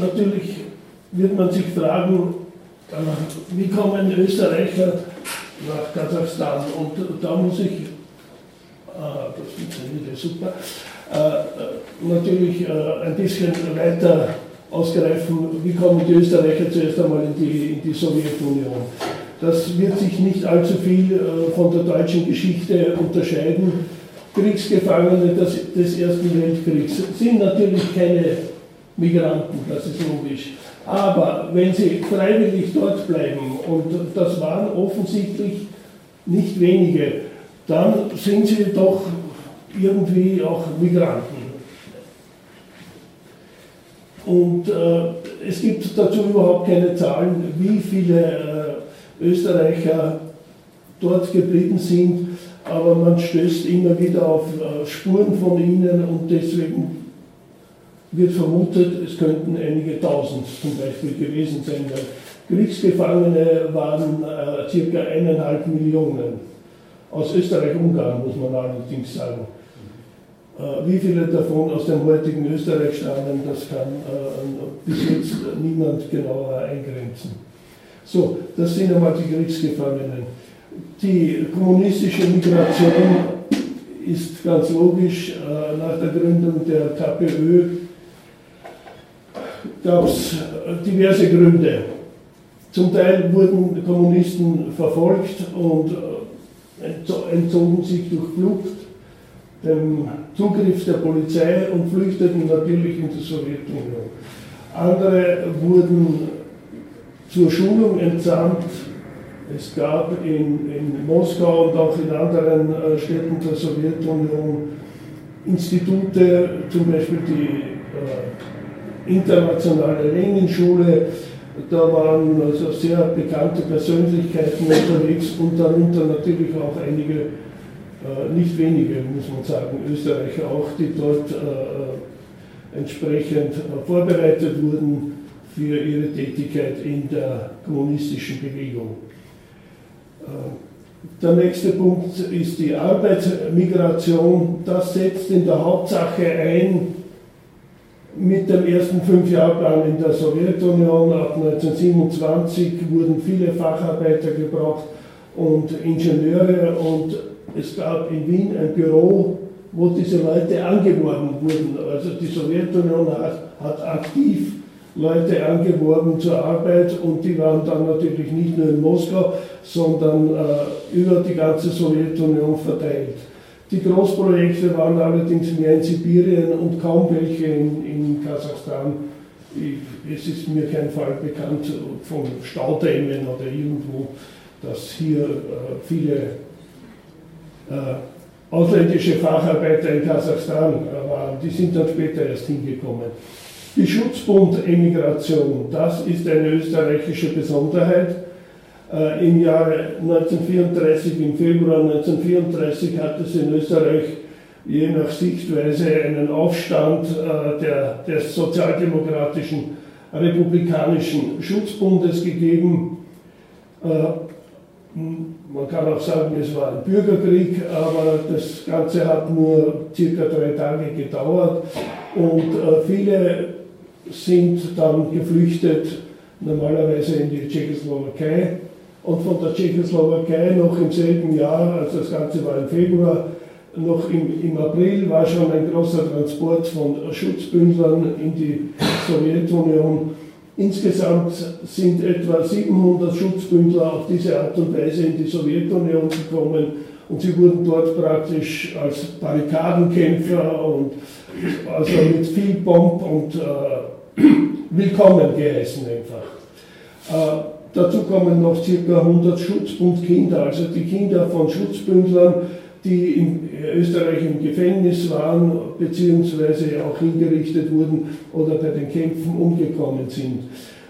natürlich wird man sich fragen, äh, wie kommen Österreicher nach Kasachstan? Und da muss ich, ah, das funktioniert ja super, äh, natürlich äh, ein bisschen weiter ausgreifen, wie kommen die Österreicher zuerst einmal in die, in die Sowjetunion. Das wird sich nicht allzu viel von der deutschen Geschichte unterscheiden. Kriegsgefangene des, des Ersten Weltkriegs sind natürlich keine Migranten, das ist logisch. Aber wenn sie freiwillig dort bleiben, und das waren offensichtlich nicht wenige, dann sind sie doch irgendwie auch Migranten. Und äh, es gibt dazu überhaupt keine Zahlen, wie viele äh, Österreicher dort geblieben sind, aber man stößt immer wieder auf äh, Spuren von ihnen und deswegen wird vermutet, es könnten einige tausend zum Beispiel gewesen sein, Kriegsgefangene waren äh, circa eineinhalb Millionen. Aus Österreich-Ungarn muss man allerdings sagen. Äh, wie viele davon aus dem heutigen Österreich stammen, das kann äh, bis jetzt niemand genauer eingrenzen. So, das sind einmal die Kriegsgefangenen. Die kommunistische Migration ist ganz logisch. Äh, nach der Gründung der KPÖ gab es diverse Gründe. Zum Teil wurden Kommunisten verfolgt und äh, entzogen sich durch Flucht dem Zugriff der Polizei und flüchteten natürlich in die Sowjetunion. Andere wurden zur Schulung entsandt. Es gab in, in Moskau und auch in anderen äh, Städten der Sowjetunion Institute, zum Beispiel die äh, internationale Lenin-Schule. Da waren also sehr bekannte Persönlichkeiten unterwegs und darunter natürlich auch einige, äh, nicht wenige, muss man sagen, Österreicher auch, die dort äh, entsprechend äh, vorbereitet wurden für ihre Tätigkeit in der kommunistischen Bewegung. Der nächste Punkt ist die Arbeitsmigration. Das setzt in der Hauptsache ein mit dem ersten Fünfjahrplan in der Sowjetunion ab 1927 wurden viele Facharbeiter gebraucht und Ingenieure und es gab in Wien ein Büro, wo diese Leute angeworben wurden. Also die Sowjetunion hat, hat aktiv Leute angeworben zur Arbeit und die waren dann natürlich nicht nur in Moskau, sondern äh, über die ganze Sowjetunion verteilt. Die Großprojekte waren allerdings mehr in Sibirien und kaum welche in, in Kasachstan. Ich, es ist mir kein Fall bekannt von Staudämmen oder irgendwo, dass hier äh, viele äh, ausländische Facharbeiter in Kasachstan äh, waren. Die sind dann später erst hingekommen. Die Schutzbund-Emigration, das ist eine österreichische Besonderheit. Äh, Im Jahre 1934, im Februar 1934, hat es in Österreich je nach Sichtweise einen Aufstand äh, der, des sozialdemokratischen republikanischen Schutzbundes gegeben. Äh, man kann auch sagen, es war ein Bürgerkrieg, aber das Ganze hat nur circa drei Tage gedauert und viele sind dann geflüchtet, normalerweise in die Tschechoslowakei und von der Tschechoslowakei noch im selben Jahr, also das Ganze war im Februar, noch im, im April war schon ein großer Transport von Schutzbündlern in die Sowjetunion. Insgesamt sind etwa 700 Schutzbündler auf diese Art und Weise in die Sowjetunion gekommen und sie wurden dort praktisch als Barrikadenkämpfer und also mit viel Pomp und äh, willkommen geheißen einfach. Äh, Dazu kommen noch ca. 100 Schutzbundkinder, also die Kinder von Schutzbündlern, die in Österreich im Gefängnis waren, beziehungsweise auch hingerichtet wurden oder bei den Kämpfen umgekommen sind.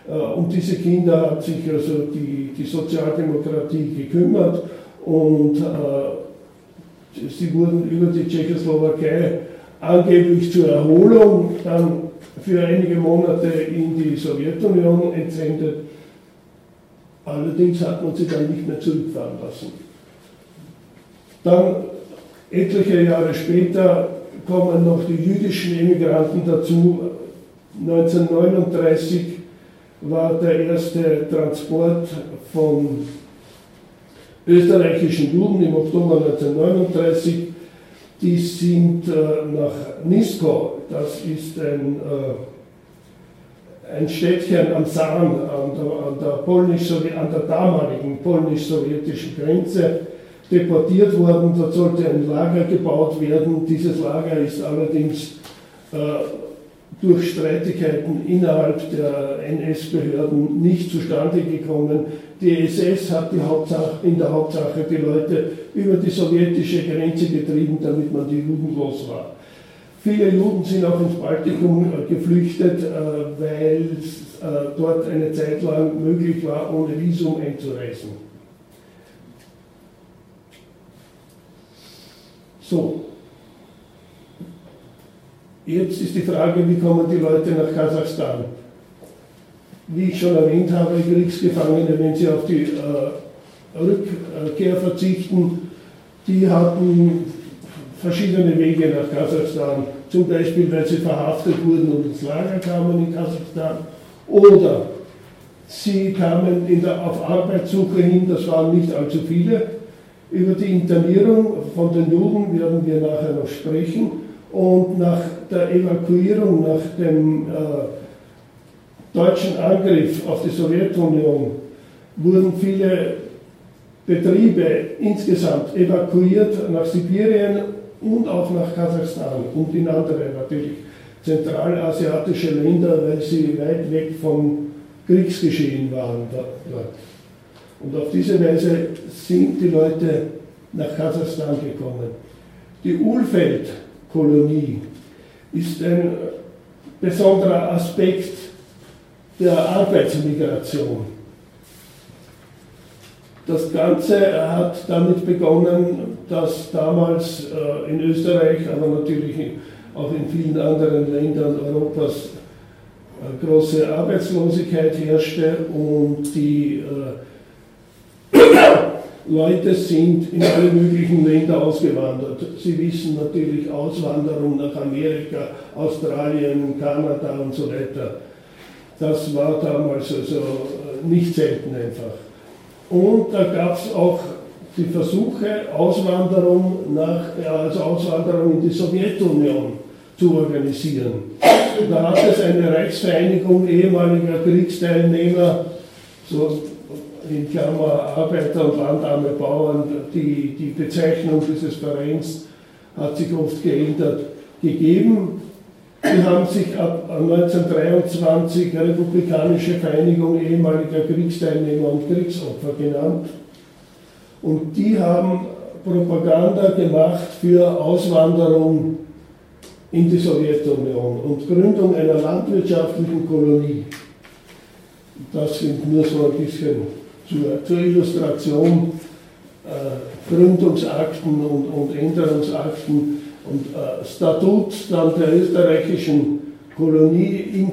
Äh, um diese Kinder hat sich also die, die Sozialdemokratie gekümmert und äh, sie wurden über die Tschechoslowakei angeblich zur Erholung dann für einige Monate in die Sowjetunion entsendet Allerdings hat man sie dann nicht mehr zurückfahren lassen. Dann, etliche Jahre später, kommen noch die jüdischen Emigranten dazu. 1939 war der erste Transport von österreichischen Juden im Oktober 1939. Die sind äh, nach Nisko, das ist ein, äh, ein Städtchen am Saan, an der, an der, polnisch an der damaligen polnisch-sowjetischen Grenze, deportiert worden. Dort sollte ein Lager gebaut werden. Dieses Lager ist allerdings äh, durch Streitigkeiten innerhalb der NS-Behörden nicht zustande gekommen. Die SS hat die Hauptsache, in der Hauptsache die Leute über die sowjetische Grenze getrieben, damit man die Juden los war. Viele Juden sind auch ins Baltikum äh, geflüchtet, äh, weil es äh, dort eine Zeit lang möglich war, ohne Visum einzureisen. So, Jetzt ist die Frage, wie kommen die Leute nach Kasachstan? Wie ich schon erwähnt habe, Kriegsgefangene, wenn sie auf die Rückkehr verzichten, die hatten verschiedene Wege nach Kasachstan. Zum Beispiel, weil sie verhaftet wurden und ins Lager kamen in Kasachstan. Oder sie kamen der, auf Arbeitssuche hin, das waren nicht allzu viele. Über die Internierung von den Juden werden wir nachher noch sprechen. Und nach der Evakuierung, nach dem äh, deutschen Angriff auf die Sowjetunion, wurden viele Betriebe insgesamt evakuiert nach Sibirien und auch nach Kasachstan und in andere natürlich zentralasiatische Länder, weil sie weit weg vom Kriegsgeschehen waren dort. Und auf diese Weise sind die Leute nach Kasachstan gekommen. Die Ulfeld Kolonie ist ein besonderer Aspekt der Arbeitsmigration. Das Ganze hat damit begonnen, dass damals äh, in Österreich, aber natürlich auch in vielen anderen Ländern Europas äh, große Arbeitslosigkeit herrschte und die äh, Leute sind in alle möglichen Länder ausgewandert. Sie wissen natürlich Auswanderung nach Amerika, Australien, Kanada und so weiter. Das war damals also nicht selten einfach. Und da gab es auch die Versuche, Auswanderung nach, also Auswanderung in die Sowjetunion zu organisieren. Da hat es eine Reichsvereinigung ehemaliger Kriegsteilnehmer, so in Klammer Arbeiter und landarme Bauern, die, die Bezeichnung dieses Vereins hat sich oft geändert, gegeben. Die haben sich ab 1923 Republikanische Vereinigung ehemaliger Kriegsteilnehmer und Kriegsopfer genannt. Und die haben Propaganda gemacht für Auswanderung in die Sowjetunion und Gründung einer landwirtschaftlichen Kolonie. Das sind nur so ein bisschen zur, zur Illustration äh, Gründungsakten und, und, Änderungsakten und äh, Statut dann der österreichischen Kolonie in,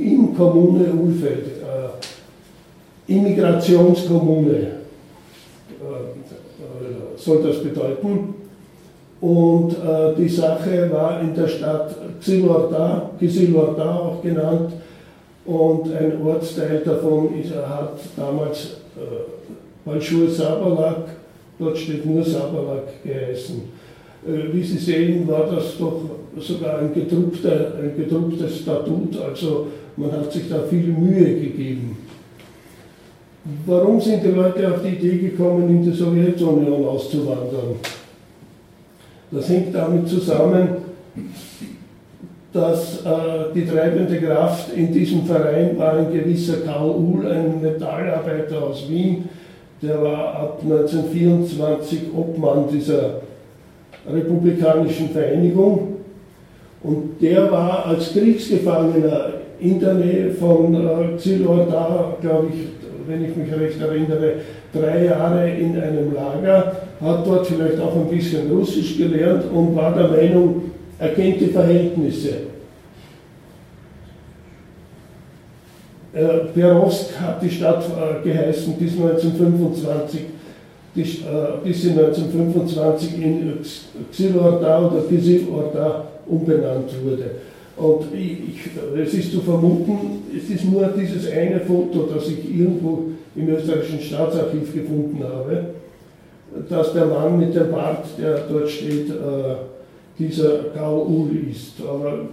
in Kommune Ulfeld, äh, Immigrationskommune äh, soll das bedeuten. Und äh, die Sache war in der Stadt Xilorda, Gisilorda auch genannt, und ein Ortsteil davon ist, hat damals Balschur äh, Sabalak, dort steht nur Sabalak geheißen. Äh, wie Sie sehen, war das doch sogar ein, gedruckter, ein gedrucktes Statut, also man hat sich da viel Mühe gegeben. Warum sind die Leute auf die Idee gekommen, in die Sowjetunion auszuwandern? Das hängt damit zusammen, dass äh, die treibende Kraft in diesem Verein war ein gewisser Karl Uhl, ein Metallarbeiter aus Wien, der war ab 1924 Obmann dieser republikanischen Vereinigung und der war als Kriegsgefangener in der Nähe von äh, Xilor da, glaube ich, wenn ich mich recht erinnere, drei Jahre in einem Lager, hat dort vielleicht auch ein bisschen Russisch gelernt und war der Meinung, er kennt die Verhältnisse. Äh, Perovsk hat die Stadt äh, geheißen bis 1925, die, äh, bis sie 1925 in Xilorda oder Kisilorda umbenannt wurde. Und ich, es ist zu vermuten, es ist nur dieses eine Foto, das ich irgendwo im österreichischen Staatsarchiv gefunden habe, dass der Mann mit dem Bart, der dort steht, äh, dieser Karl ist. Aber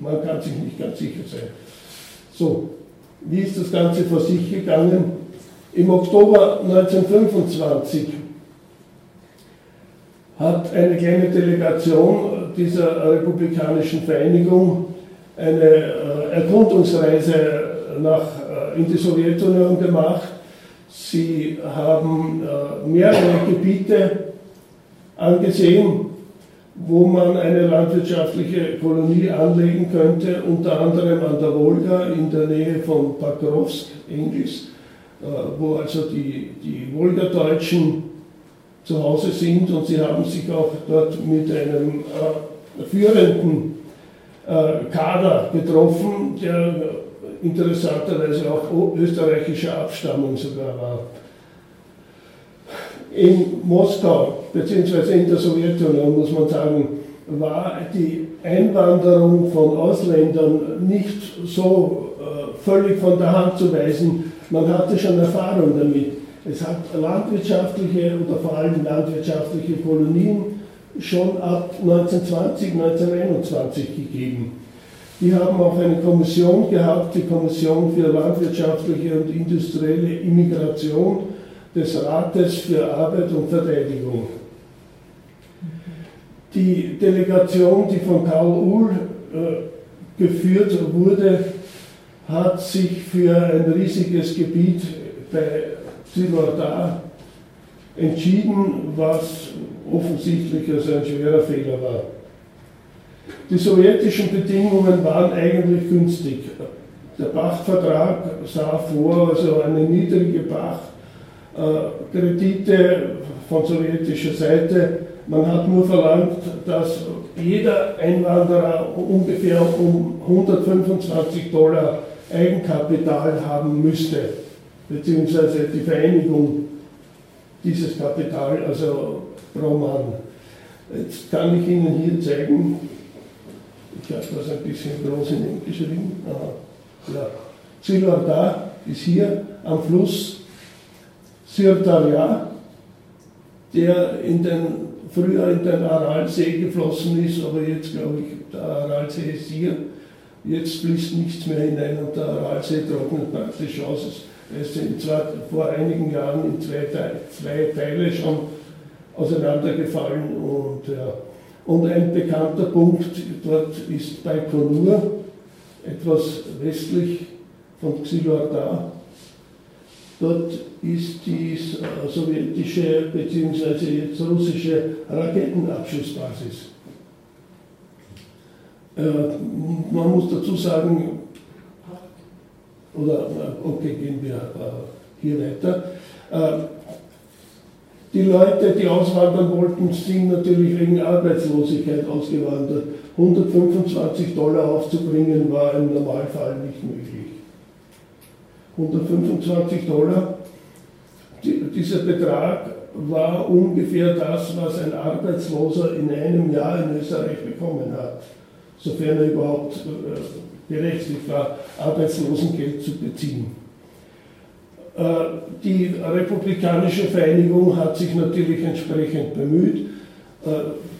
man kann sich nicht ganz sicher sein. So, wie ist das Ganze vor sich gegangen? Im Oktober 1925 hat eine kleine Delegation dieser republikanischen Vereinigung eine äh, Erkundungsreise nach, äh, in die Sowjetunion gemacht. Sie haben äh, mehrere Gebiete angesehen, wo man eine landwirtschaftliche Kolonie anlegen könnte, unter anderem an der Wolga in der Nähe von Pakrovsk, Engels, wo also die, die Wolgadeutschen zu Hause sind und sie haben sich auch dort mit einem äh, führenden äh, Kader getroffen, der interessanterweise auch österreichischer Abstammung sogar war. In Moskau, beziehungsweise in der Sowjetunion, muss man sagen, war die Einwanderung von Ausländern nicht so äh, völlig von der Hand zu weisen. Man hatte schon Erfahrung damit. Es hat landwirtschaftliche oder vor allem landwirtschaftliche Kolonien schon ab 1920, 1921 gegeben. Die haben auch eine Kommission gehabt, die Kommission für landwirtschaftliche und industrielle Immigration des Rates für Arbeit und Verteidigung. Die Delegation, die von Karl Uhl äh, geführt wurde, hat sich für ein riesiges Gebiet bei Silvardar entschieden, was offensichtlich also ein schwerer Fehler war. Die sowjetischen Bedingungen waren eigentlich günstig. Der Pachtvertrag sah vor, also eine niedrige Pachtkredite äh, von sowjetischer Seite. Man hat nur verlangt, dass jeder Einwanderer ungefähr um 125 Dollar Eigenkapital haben müsste beziehungsweise die Vereinigung dieses Kapital, also pro Mann. Jetzt kann ich Ihnen hier zeigen, ich habe das ein bisschen groß in Englisch geschrieben, ja. Silvardar ist hier am Fluss Sirdarya, der in den, früher in den Aralsee geflossen ist, aber jetzt glaube ich, der Aralsee ist hier. Jetzt fließt nichts mehr hinein und der Aralsee trocknet praktisch aus. Es sind zwar vor einigen Jahren in zwei, zwei Teile schon auseinandergefallen und, ja. und ein bekannter Punkt dort ist Baikonur, etwas westlich von Xyloatar. Dort ist die sowjetische bzw. jetzt russische Raketenabschussbasis. Äh, man muss dazu sagen, oder okay, gehen wir äh, hier weiter. Äh, die Leute, die auswandern wollten, sind natürlich wegen Arbeitslosigkeit ausgewandert. 125 Dollar aufzubringen war im Normalfall nicht möglich. 125 Dollar, dieser Betrag war ungefähr das, was ein Arbeitsloser in einem Jahr in Österreich bekommen hat, sofern er überhaupt äh, berechtigt war, Arbeitslosengeld zu beziehen. Äh, die Republikanische Vereinigung hat sich natürlich entsprechend bemüht. Äh,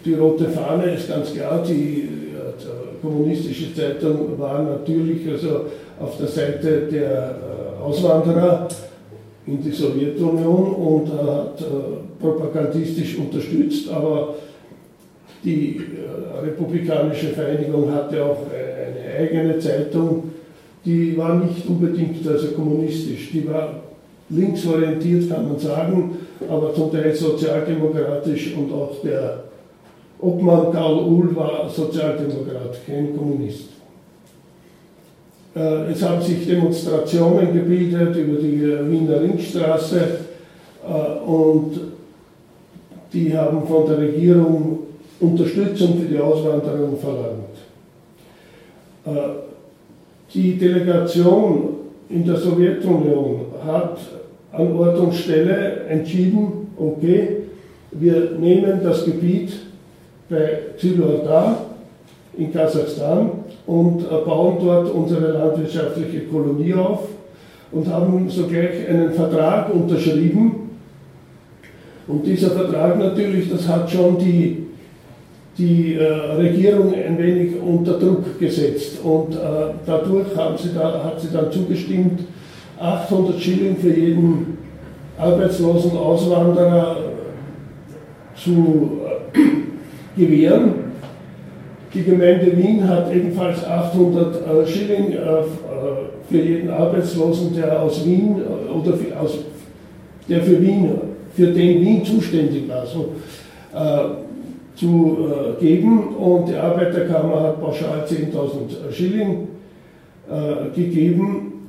die Rote Fahne ist ganz klar, die kommunistische Zeitung war natürlich also auf der Seite der Auswanderer in die Sowjetunion und hat propagandistisch unterstützt, aber die Republikanische Vereinigung hatte auch eigene Zeitung, die war nicht unbedingt also kommunistisch, die war linksorientiert, kann man sagen, aber zum Teil sozialdemokratisch und auch der Obmann Karl Uhl war Sozialdemokrat, kein Kommunist. Äh, es haben sich Demonstrationen gebildet über die Wiener Ringstraße äh, und die haben von der Regierung Unterstützung für die Auswanderung verlangt. Äh, die Delegation in der Sowjetunion hat an Ort und Stelle entschieden, okay, wir nehmen das Gebiet bei Zilordar in Kasachstan und äh, bauen dort unsere landwirtschaftliche Kolonie auf und haben sogleich einen Vertrag unterschrieben. Und dieser Vertrag natürlich, das hat schon die, die äh, Regierung ein wenig unter Druck gesetzt. Und äh, dadurch haben sie da, hat sie dann zugestimmt, 800 Schilling für jeden arbeitslosen Auswanderer zu äh, gewähren. Die Gemeinde Wien hat ebenfalls 800 äh, Schilling äh, für jeden Arbeitslosen, der aus Wien oder für, aus, der für Wien, für den Wien zuständig war, so, zu geben. Und die Arbeiterkammer hat pauschal 10.000 Schilling gegeben.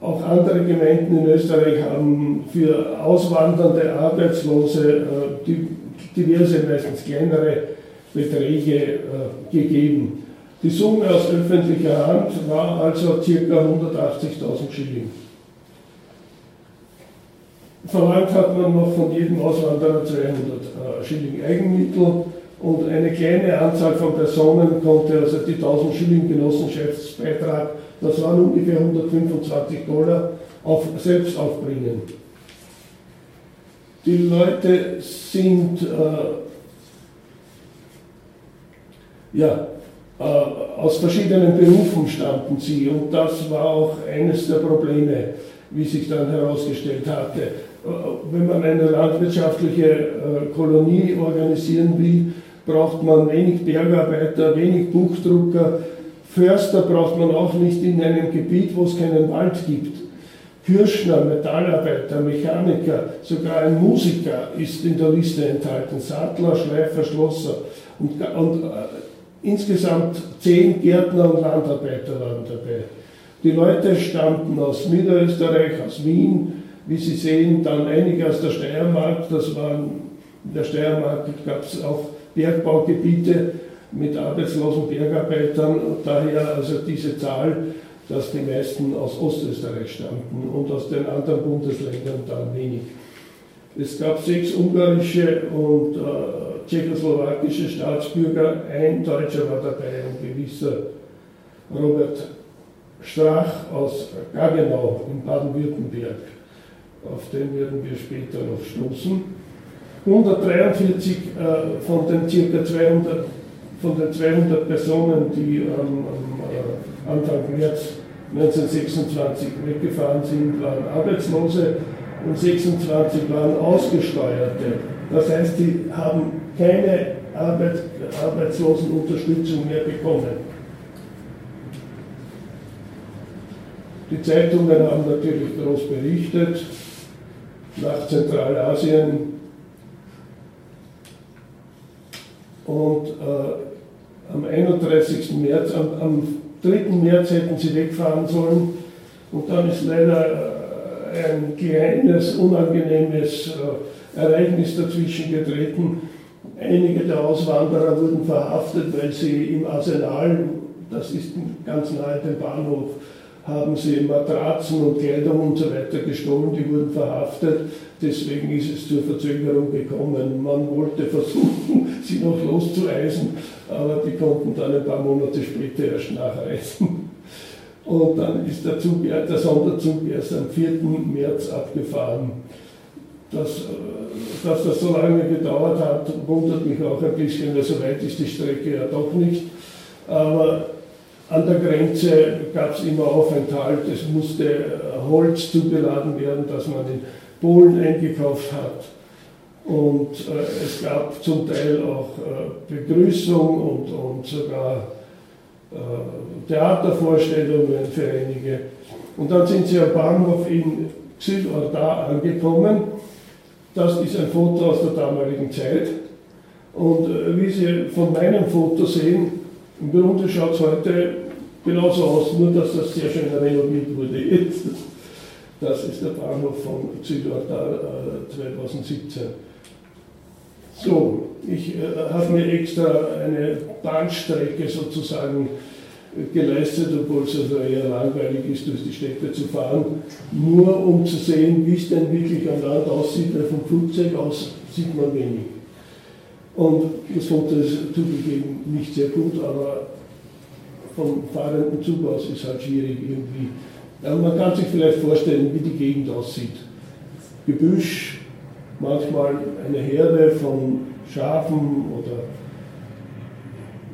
Auch andere Gemeinden in Österreich haben für auswandernde Arbeitslose diverse, meistens kleinere Beträge äh, gegeben. Die Summe aus öffentlicher Hand war also ca. 180.000 Schilling. Verlangt hat man noch von jedem Auswanderer 200 äh, Schilling Eigenmittel und eine kleine Anzahl von Personen konnte also die 1000 Schilling Genossenschaftsbeitrag, das waren ungefähr 125 Dollar, auf, selbst aufbringen. Die Leute sind äh, ja, äh, aus verschiedenen Berufen stammten sie und das war auch eines der Probleme, wie sich dann herausgestellt hatte. Äh, wenn man eine landwirtschaftliche äh, Kolonie organisieren will, braucht man wenig Bergarbeiter, wenig Buchdrucker, Förster braucht man auch nicht in einem Gebiet, wo es keinen Wald gibt. Kürschner, Metallarbeiter, Mechaniker, sogar ein Musiker ist in der Liste enthalten, Sattler, Schleifer, Schlosser. Und, und Insgesamt zehn Gärtner und Landarbeiter waren dabei. Die Leute stammten aus Niederösterreich, aus Wien, wie Sie sehen, dann einige aus der Steiermark. Das waren, in der Steiermark gab es auch Bergbaugebiete mit arbeitslosen Bergarbeitern. Und daher also diese Zahl, dass die meisten aus Ostösterreich stammten und aus den anderen Bundesländern dann wenig. Es gab sechs ungarische und äh, tschechoslowakische Staatsbürger, ein Deutscher war dabei, ein gewisser Robert Strach aus Gaggenau in Baden-Württemberg. Auf den werden wir später noch stoßen. 143 äh, von den ca. 200, von den 200 Personen, die ähm, am äh, Anfang März 1926 weggefahren sind, waren Arbeitslose und 26 waren Ausgesteuerte. Das heißt, sie haben keine Arbeit, Arbeitslosenunterstützung mehr bekommen. Die Zeitungen haben natürlich groß berichtet, nach Zentralasien. Und äh, am 31. März, am, am, 3. März hätten sie wegfahren sollen. Und dann ist leider äh, ein kleines, unangenehmes äh, Ereignis dazwischen getreten Einige der Auswanderer wurden verhaftet, weil sie im Arsenal, das ist ganz nahe dem Bahnhof, haben sie Matratzen und Kleidung und so weiter gestohlen, die wurden verhaftet. Deswegen ist es zur Verzögerung gekommen. Man wollte versuchen, sie noch loszueisen, aber die konnten dann ein paar Monate später erst nachreisen. Und dann ist der, Zug, der Sonderzug erst am 4. März abgefahren. Das, äh, dass das so lange gedauert hat, wundert mich auch ein bisschen, weil so weit ist die Strecke ja doch nicht. Aber an der Grenze gab es immer Aufenthalt, es musste Holz zugeladen werden, das man in Polen eingekauft hat. Und äh, es gab zum Teil auch äh, Begrüßung und, und sogar äh, Theatervorstellungen für einige. Und dann sind sie am Bahnhof in Xyl-Ordar angekommen das ist ein Foto aus der damaligen Zeit. Und äh, wie Sie von meinem Foto sehen, im Grunde schaut es heute genauso aus, nur dass das sehr schön renoviert wurde jetzt. Das ist der Bahnhof von Südortal äh, 2017. So, ich äh, habe mir extra eine Bahnstrecke sozusagen geleistet, obwohl es also eher langweilig ist, durch die Städte zu fahren, nur um zu sehen, wie es denn wirklich am Land aussieht, weil vom Flugzeug aus sieht man wenig. Und das Foto ist zugegeben nicht sehr gut, aber vom fahrenden Zug aus ist halt schwierig irgendwie. Aber man kann sich vielleicht vorstellen, wie die Gegend aussieht. Gebüsch, manchmal eine Herde von Schafen oder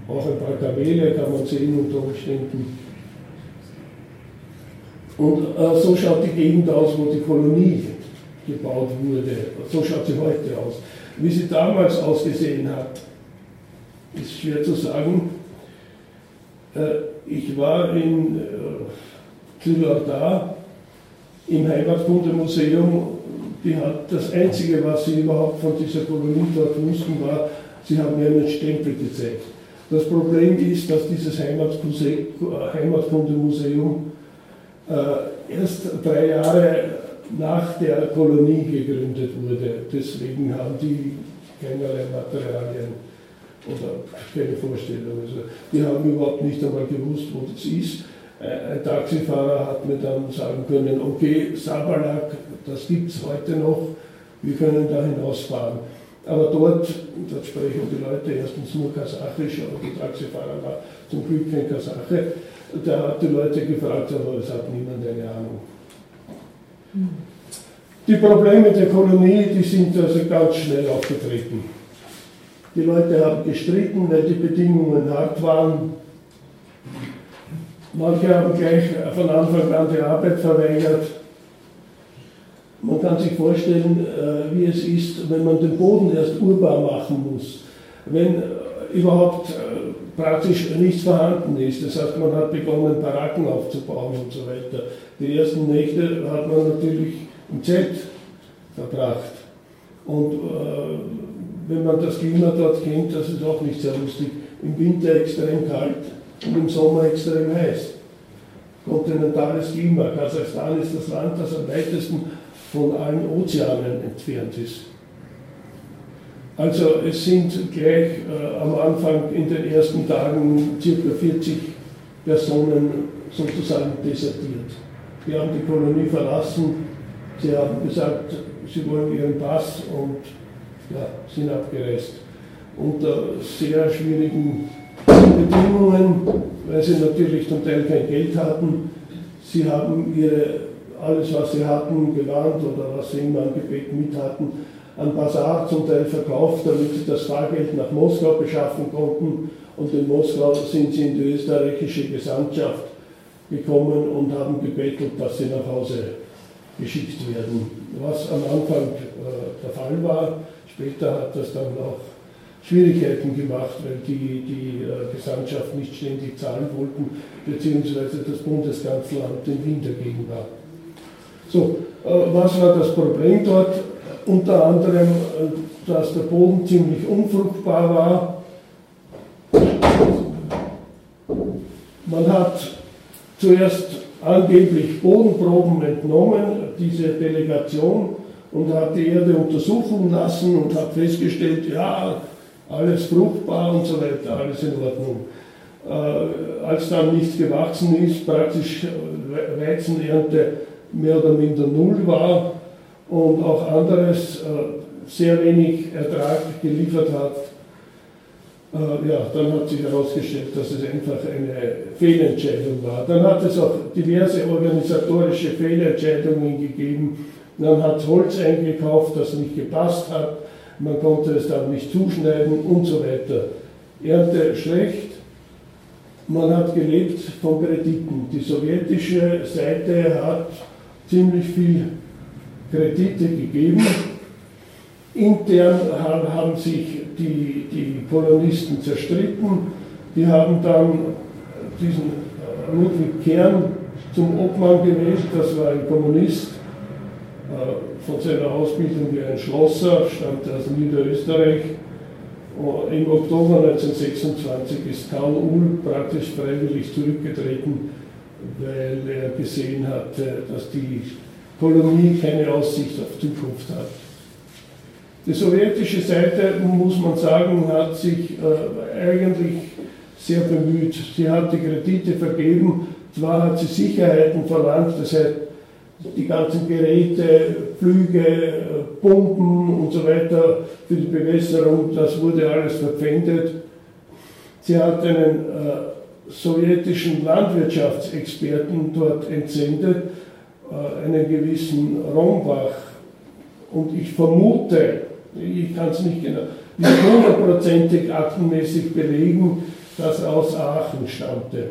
auch ein paar Kamele kann man sehen unter Umständen. Und äh, so schaut die Gegend aus, wo die Kolonie gebaut wurde. So schaut sie heute aus. Wie sie damals ausgesehen hat, ist schwer zu sagen. Äh, ich war in äh, da im Heimatkundemuseum. Die hat das Einzige, was sie überhaupt von dieser Kolonie dort wussten, war, sie haben mir einen Stempel gezeigt. Das Problem ist, dass dieses Heimatkundemuseum äh, erst drei Jahre nach der Kolonie gegründet wurde. Deswegen haben die keinerlei Materialien oder keine Vorstellung. Also die haben überhaupt nicht einmal gewusst, wo das ist. Äh, ein Taxifahrer hat mir dann sagen können, okay, Sabalak, das gibt es heute noch, wir können da hinausfahren. Aber dort, dort sprechen die Leute erstens nur Kasachisch, aber die Taxifahrer war zum Glück kein Kasache. Da hat die Leute gefragt, aber es hat niemand eine Ahnung. Die Probleme der Kolonie, die sind also ganz schnell aufgetreten. Die Leute haben gestritten, weil die Bedingungen hart waren. Manche haben gleich von Anfang an die Arbeit verweigert. Man kann sich vorstellen, äh, wie es ist, wenn man den Boden erst urbar machen muss. Wenn äh, überhaupt äh, praktisch nichts vorhanden ist. Das heißt, man hat begonnen, Baracken aufzubauen und so weiter. Die ersten Nächte hat man natürlich im Zelt verbracht. Und äh, wenn man das Klima dort kennt, das ist auch nicht sehr lustig. Im Winter extrem kalt und im Sommer extrem heiß. Kontinentales Klima. Kasachstan ist das Land, das am weitesten von allen Ozeanen entfernt ist. Also es sind gleich äh, am Anfang in den ersten Tagen ca. 40 Personen sozusagen desertiert. Die haben die Kolonie verlassen, sie haben gesagt, sie wollen ihren Pass und ja, sind abgereist. Unter sehr schwierigen Bedingungen, weil sie natürlich zum Teil kein Geld hatten. Sie haben ihre, alles, was sie hatten, gewarnt oder was sie immer an Gebet mit hatten, an Basar zum Teil verkauft, damit sie das Fahrgeld nach Moskau beschaffen konnten. Und in Moskau sind sie in die österreichische Gesandtschaft gekommen und haben gebettelt, dass sie nach Hause geschickt werden. Was am Anfang äh, der Fall war, später hat das dann auch Schwierigkeiten gemacht, weil die, die äh, Gesandtschaft nicht ständig zahlen wollten, beziehungsweise das Bundeskanzleramt in Wien dagegen war. So, äh, was war das Problem dort? Unter anderem, äh, dass der Boden ziemlich unfruchtbar war. Man hat zuerst angeblich Bodenproben entnommen, diese Delegation, und hat die Erde untersuchen lassen und hat festgestellt, ja, alles fruchtbar und so weiter, alles in Ordnung. Äh, als dann nichts gewachsen ist, praktisch Weizenernte mehr oder minder null war und auch anderes äh, sehr wenig Ertrag geliefert hat, äh, ja, dann hat sich herausgestellt, dass es einfach eine Fehlentscheidung war. Dann hat es auch diverse organisatorische Fehlentscheidungen gegeben. Man hat Holz eingekauft, das nicht gepasst hat. Man konnte es dann nicht zuschneiden und so weiter. Ernte schlecht. Man hat gelebt von Krediten. Die sowjetische Seite hat ziemlich viel Kredite gegeben. Intern haben sich die, die Kolonisten zerstritten. Die haben dann diesen äh, Ludwig Kern zum Obmann gewählt, das war ein Kommunist, äh, von seiner Ausbildung wie ein Schlosser, stammt aus Niederösterreich. Äh, Im Oktober 1926 ist Karl Uhl praktisch freiwillig zurückgetreten, weil er gesehen hatte, dass die Kolonie keine Aussicht auf Zukunft hat. Die sowjetische Seite, muss man sagen, hat sich äh, eigentlich sehr bemüht. Sie hat die Kredite vergeben, zwar hat sie Sicherheiten verlangt, das heißt, die ganzen Geräte, Flüge, Pumpen und so weiter für die Bewässerung, das wurde alles verpfändet. Sie hat einen äh, sowjetischen Landwirtschaftsexperten dort entsendet, äh, einen gewissen Rombach. Und ich vermute, ich kann es nicht genau, nicht hundertprozentig aktenmäßig belegen, dass er aus Aachen stammte.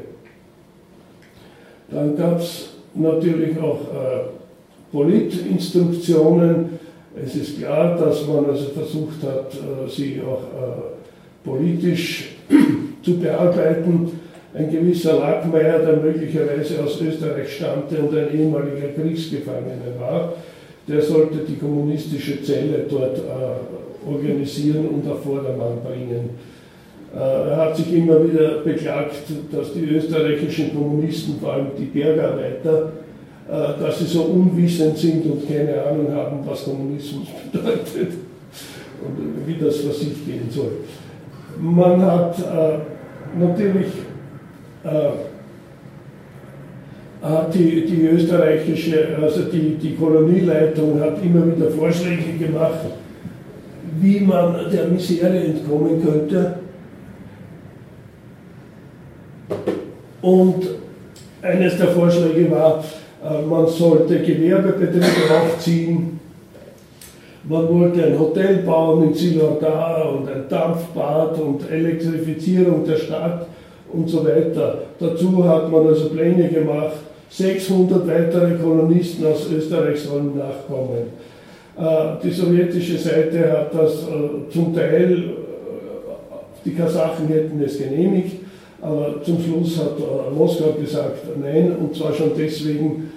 Dann gab es natürlich auch äh, Politinstruktionen. Es ist klar, dass man also versucht hat, äh, sie auch äh, politisch zu bearbeiten. Ein gewisser Lackmeier, der möglicherweise aus Österreich stammte und ein ehemaliger Kriegsgefangener war, der sollte die kommunistische Zelle dort äh, organisieren und auf Vordermann bringen. Äh, er hat sich immer wieder beklagt, dass die österreichischen Kommunisten, vor allem die Bergarbeiter, äh, dass sie so unwissend sind und keine Ahnung haben, was Kommunismus bedeutet und wie das vor sich gehen soll. Man hat äh, natürlich die, die österreichische, also die, die Kolonieleitung hat immer wieder Vorschläge gemacht, wie man der Misere entkommen könnte. Und eines der Vorschläge war, äh, man sollte Gewerbebetriebe aufziehen, man wollte ein Hotel bauen in Silordar und ein Dampfbad und Elektrifizierung der Stadt und so weiter. Dazu hat man also Pläne gemacht, 600 weitere Kolonisten aus Österreich sollen nachkommen. Äh, die sowjetische Seite hat das äh, zum Teil, die Kasachen hätten es genehmigt, aber zum Schluss hat äh, Moskau gesagt nein, und zwar schon deswegen,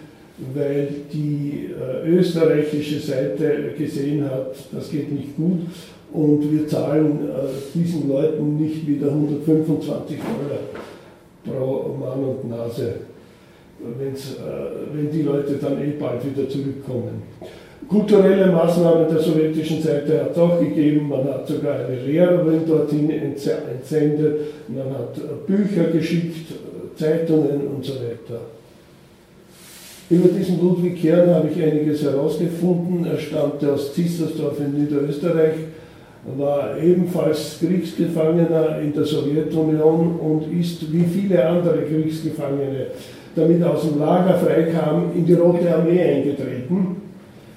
weil die äh, österreichische Seite gesehen hat, das geht nicht gut und wir zahlen äh, diesen Leuten nicht wieder 125 Dollar pro Mann und Nase, wenn die Leute dann eh bald wieder zurückkommen. Kulturelle Maßnahmen der sowjetischen Seite hat es auch gegeben. Man hat sogar eine Lehrerin dorthin entsendet, man hat äh, Bücher geschickt, äh, Zeitungen und so weiter. Über diesen Ludwig Kern habe ich einiges herausgefunden. Er stammte aus Zissersdorf in Niederösterreich, war ebenfalls Kriegsgefangener in der Sowjetunion und ist wie viele andere Kriegsgefangene, damit aus dem Lager freikam, in die Rote Armee eingetreten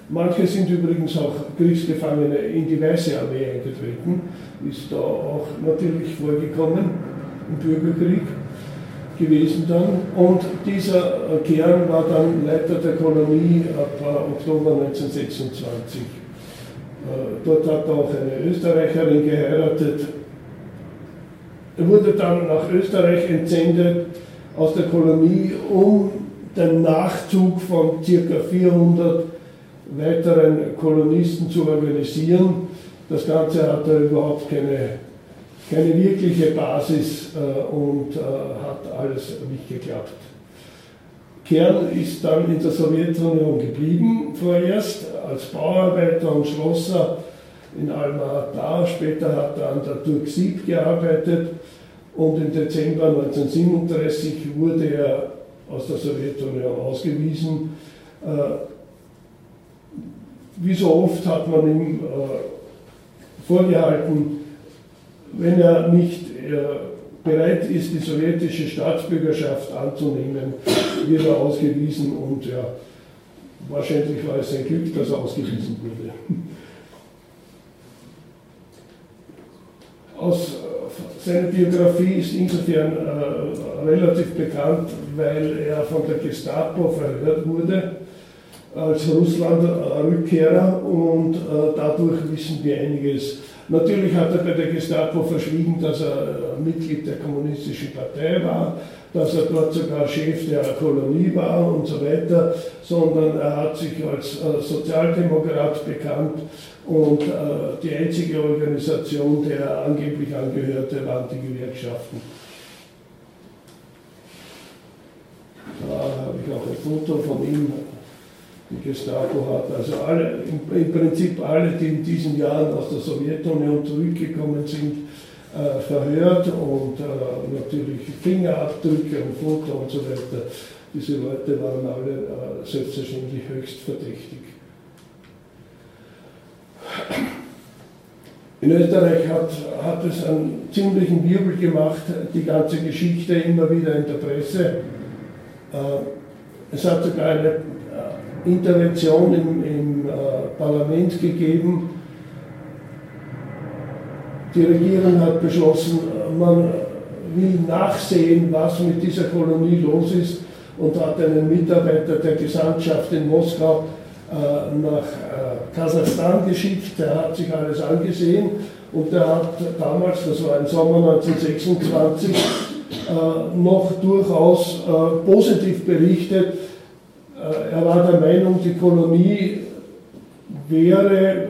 Manche sind übrigens auch Kriegsgefangene in die Weiße Armee eingetreten, ist da auch natürlich vorgekommen im Bürgerkrieg gewesen dann. Und dieser Kern war dann Leiter der Kolonie ab äh, Oktober 1926. Äh, dort hat er auch eine Österreicherin geheiratet. Er wurde dann nach Österreich entsendet aus der Kolonie, um den Nachzug von ca. 400 weiteren Kolonisten zu organisieren. Das Ganze hatte überhaupt keine, keine wirkliche Basis äh, und äh, hat alles nicht geklappt. Kern ist dann in der Sowjetunion geblieben, vorerst als Bauarbeiter und Schlosser in Alma-Ata. Später hat er an der Turk Sieb gearbeitet und im Dezember 1937 wurde er aus der Sowjetunion ausgewiesen. Äh, wie so oft hat man ihm äh, vorgehalten, wenn er nicht äh, bereit ist, die sowjetische Staatsbürgerschaft anzunehmen, wird er ausgewiesen und ja, wahrscheinlich war es sein Glück, dass er ausgewiesen wurde. Aus äh, seiner Biografie ist insofern äh, relativ bekannt, weil er von der Gestapo verhört wurde als Russland-Rückkehrer und äh, dadurch wissen wir einiges. Natürlich hat er bei der Gestapo verschwiegen, dass er äh, Mitglied der Kommunistischen Partei war, dass er dort sogar Chef der Kolonie war und so weiter, sondern er hat sich als äh, Sozialdemokrat bekannt und die einzige Organisation, der er angeblich angehörte, waren die Gewerkschaften. Da habe ich auch ein Foto von ihm die Gestapo hat. Also alle, im, Prinzip alle, die in diesen Jahren aus der Sowjetunion zurückgekommen sind, äh, verhört und äh, natürlich Fingerabdrücke und Foto und so weiter. Diese Leute waren alle äh, selbstverständlich höchst verdächtig. In Österreich hat, hat es einen ziemlichen Wirbel gemacht, die ganze Geschichte immer wieder in der Presse. Äh, es hat sogar eine Intervention im, im äh, Parlament gegeben. Die Regierung hat beschlossen, man will nachsehen, was mit dieser Kolonie los ist und hat einen Mitarbeiter der Gesandtschaft in Moskau nach Kasachstan geschickt, der hat sich alles angesehen und der hat damals, das war im Sommer 1926, äh, noch durchaus äh, positiv berichtet. Äh, er war der Meinung, die Kolonie wäre,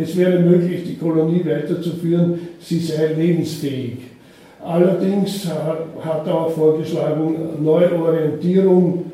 es wäre möglich, die Kolonie weiterzuführen, sie sei lebensfähig. Allerdings hat er auch vorgeschlagen, Neuorientierung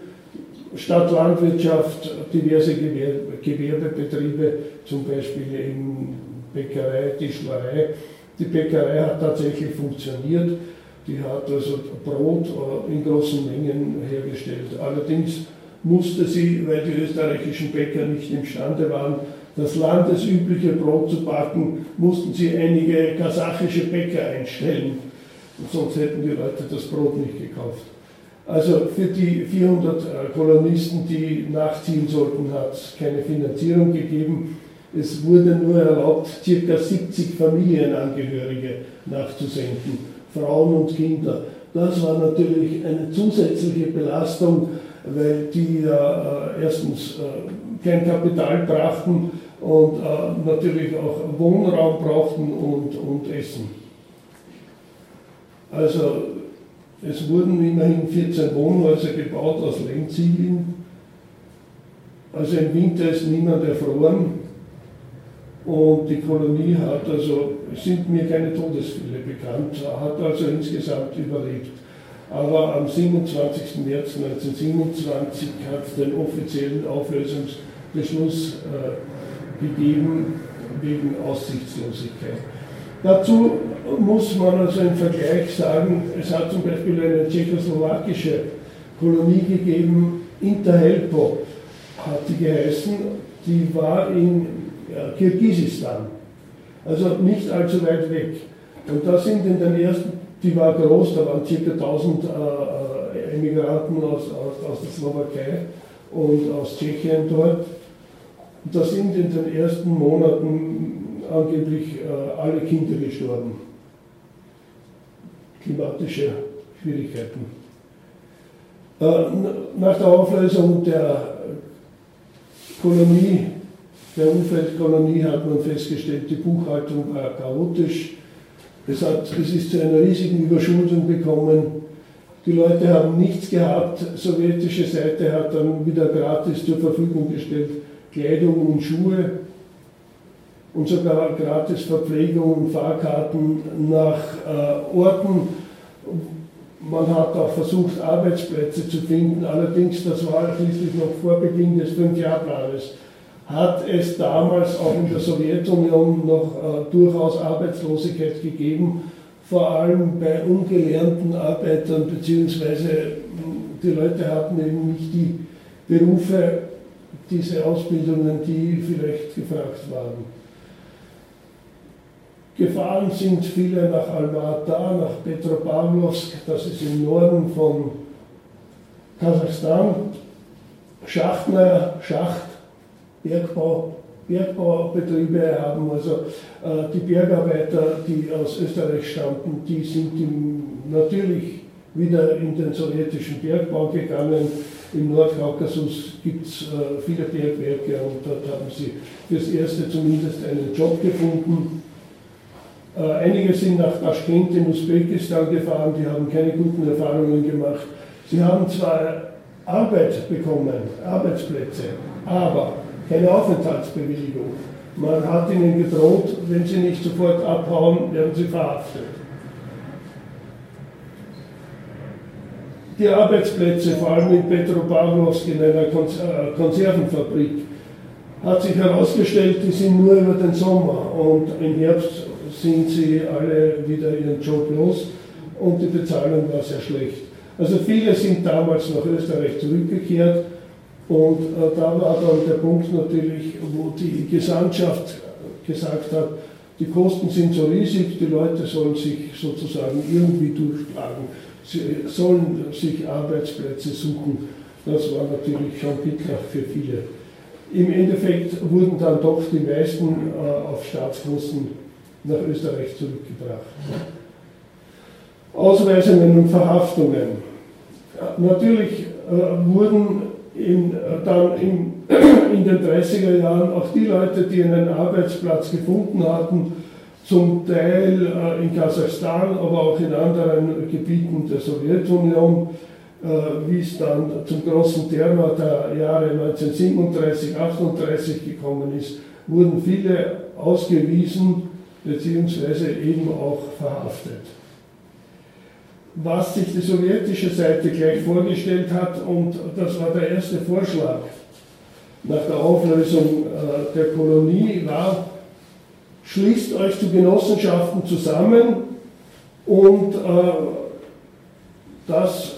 Stadt Landwirtschaft, diverse Gewerbebetriebe, zum Beispiel in Bäckerei, Tischlerei. Die Bäckerei hat tatsächlich funktioniert. Die hat also Brot äh, in großen Mengen hergestellt. Allerdings musste sie, weil die österreichischen Bäcker nicht imstande waren, das landesübliche Brot zu backen, mussten sie einige kasachische Bäcker einstellen. Sonst hätten die Leute das Brot nicht gekauft. Also für die 400 äh, Kolonisten, die nachziehen sollten, hat es keine Finanzierung gegeben. Es wurde nur erlaubt, ca. 70 Familienangehörige nachzusenden, Frauen und Kinder. Das war natürlich eine zusätzliche Belastung, weil die ja äh, erstens äh, kein Kapital brachten und äh, natürlich auch Wohnraum brauchten und, und Essen. Also es wurden immerhin 14 Wohnhäuser gebaut aus Lehmziegeln. Also im Winter ist niemand erfroren. Und die Kolonie hat also, sind mir keine Todesfälle bekannt, hat also insgesamt überlebt. Aber am 27. März 1927 hat es den offiziellen Auflösungsbeschluss äh, gegeben wegen Aussichtslosigkeit. Dazu muss man also im Vergleich sagen, es hat zum Beispiel eine tschechoslowakische Kolonie gegeben, Interhelpo hat die geheißen, die war in Kirgisistan, also nicht allzu weit weg. Und da sind in den ersten, die war groß, da waren ca. 1000 äh, äh, Emigranten aus, aus, aus der Slowakei und aus Tschechien dort. Da sind in den ersten Monaten angeblich äh, alle Kinder gestorben. Klimatische Schwierigkeiten. Äh, nach der Auflösung der Kolonie, der Umfeldkolonie, hat man festgestellt, die Buchhaltung war chaotisch. Es, hat, es ist zu einer riesigen Überschuldung gekommen. Die Leute haben nichts gehabt. Sowjetische Seite hat dann wieder gratis zur Verfügung gestellt Kleidung und Schuhe und sogar gratis Verpflegung und Fahrkarten nach äh, Orten. Man hat auch versucht, Arbeitsplätze zu finden, allerdings, das war schließlich noch vor Beginn des Fünfjahrplanes, hat es damals auch in der Sowjetunion noch äh, durchaus Arbeitslosigkeit gegeben, vor allem bei ungelernten Arbeitern, beziehungsweise hm, die Leute hatten eben nicht die Berufe, diese Ausbildungen, die vielleicht gefragt waren. Gefahren sind viele nach Almata, nach Petropavlovsk, das ist im Norden von Kasachstan. Schachtner, Schacht, Bergbau, Bergbaubetriebe haben also äh, die Bergarbeiter, die aus Österreich stammten, die sind im, natürlich wieder in den sowjetischen Bergbau gegangen. Im Nordkaukasus gibt es äh, viele Bergwerke und dort haben sie fürs Erste zumindest einen Job gefunden. Äh, einige sind nach Taschkent in Usbekistan gefahren, die haben keine guten Erfahrungen gemacht. Sie haben zwar Arbeit bekommen, Arbeitsplätze, aber keine Aufenthaltsbewilligung. Man hat ihnen gedroht, wenn sie nicht sofort abhauen, werden sie verhaftet. Die Arbeitsplätze, vor allem in Petropavlovsk in einer äh, Konservenfabrik, hat sich herausgestellt, die sind nur über den Sommer und im Herbst sind sie alle wieder ihren Job los und die Bezahlung war sehr schlecht. Also viele sind damals nach Österreich zurückgekehrt und äh, da war dann der Punkt natürlich, wo die Gesandtschaft gesagt hat, die Kosten sind so riesig, die Leute sollen sich sozusagen irgendwie durchschlagen, sie sollen sich Arbeitsplätze suchen. Das war natürlich schon bitter für viele. Im Endeffekt wurden dann doch die meisten äh, auf Staatskosten nach Österreich zurückgebracht. Ausweisungen und Verhaftungen. Natürlich äh, wurden in, äh, dann in, in den 30er Jahren auch die Leute, die einen Arbeitsplatz gefunden hatten, zum Teil äh, in Kasachstan, aber auch in anderen Gebieten der Sowjetunion, äh, wie es dann zum großen Terror der Jahre 1937, 38 gekommen ist, wurden viele ausgewiesen bzw. eben auch verhaftet. Was sich die sowjetische Seite gleich vorgestellt hat, und das war der erste Vorschlag nach der Auflösung äh, der Kolonie, war, schließt euch zu Genossenschaften zusammen und äh, das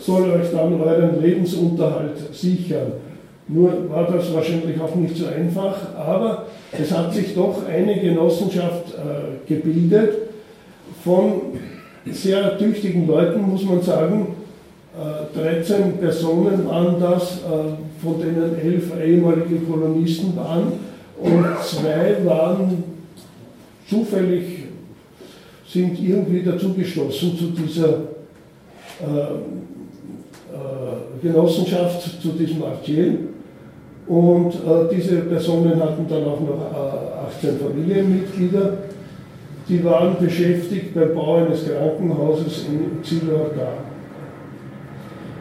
soll euch dann euren Lebensunterhalt sichern. Nur war das wahrscheinlich auch nicht so einfach, aber es hat sich doch eine Genossenschaft äh, gebildet von sehr tüchtigen Leuten, muss man sagen. Äh, 13 Personen waren das, äh, von denen elf ehemalige Kolonisten waren und zwei waren zufällig, sind irgendwie dazugestoßen zu dieser äh, äh, Genossenschaft, zu diesem Artiel. Und äh, diese Personen hatten dann auch noch 18 äh, Familienmitglieder. Die waren beschäftigt beim Bau eines Krankenhauses in Zilorga.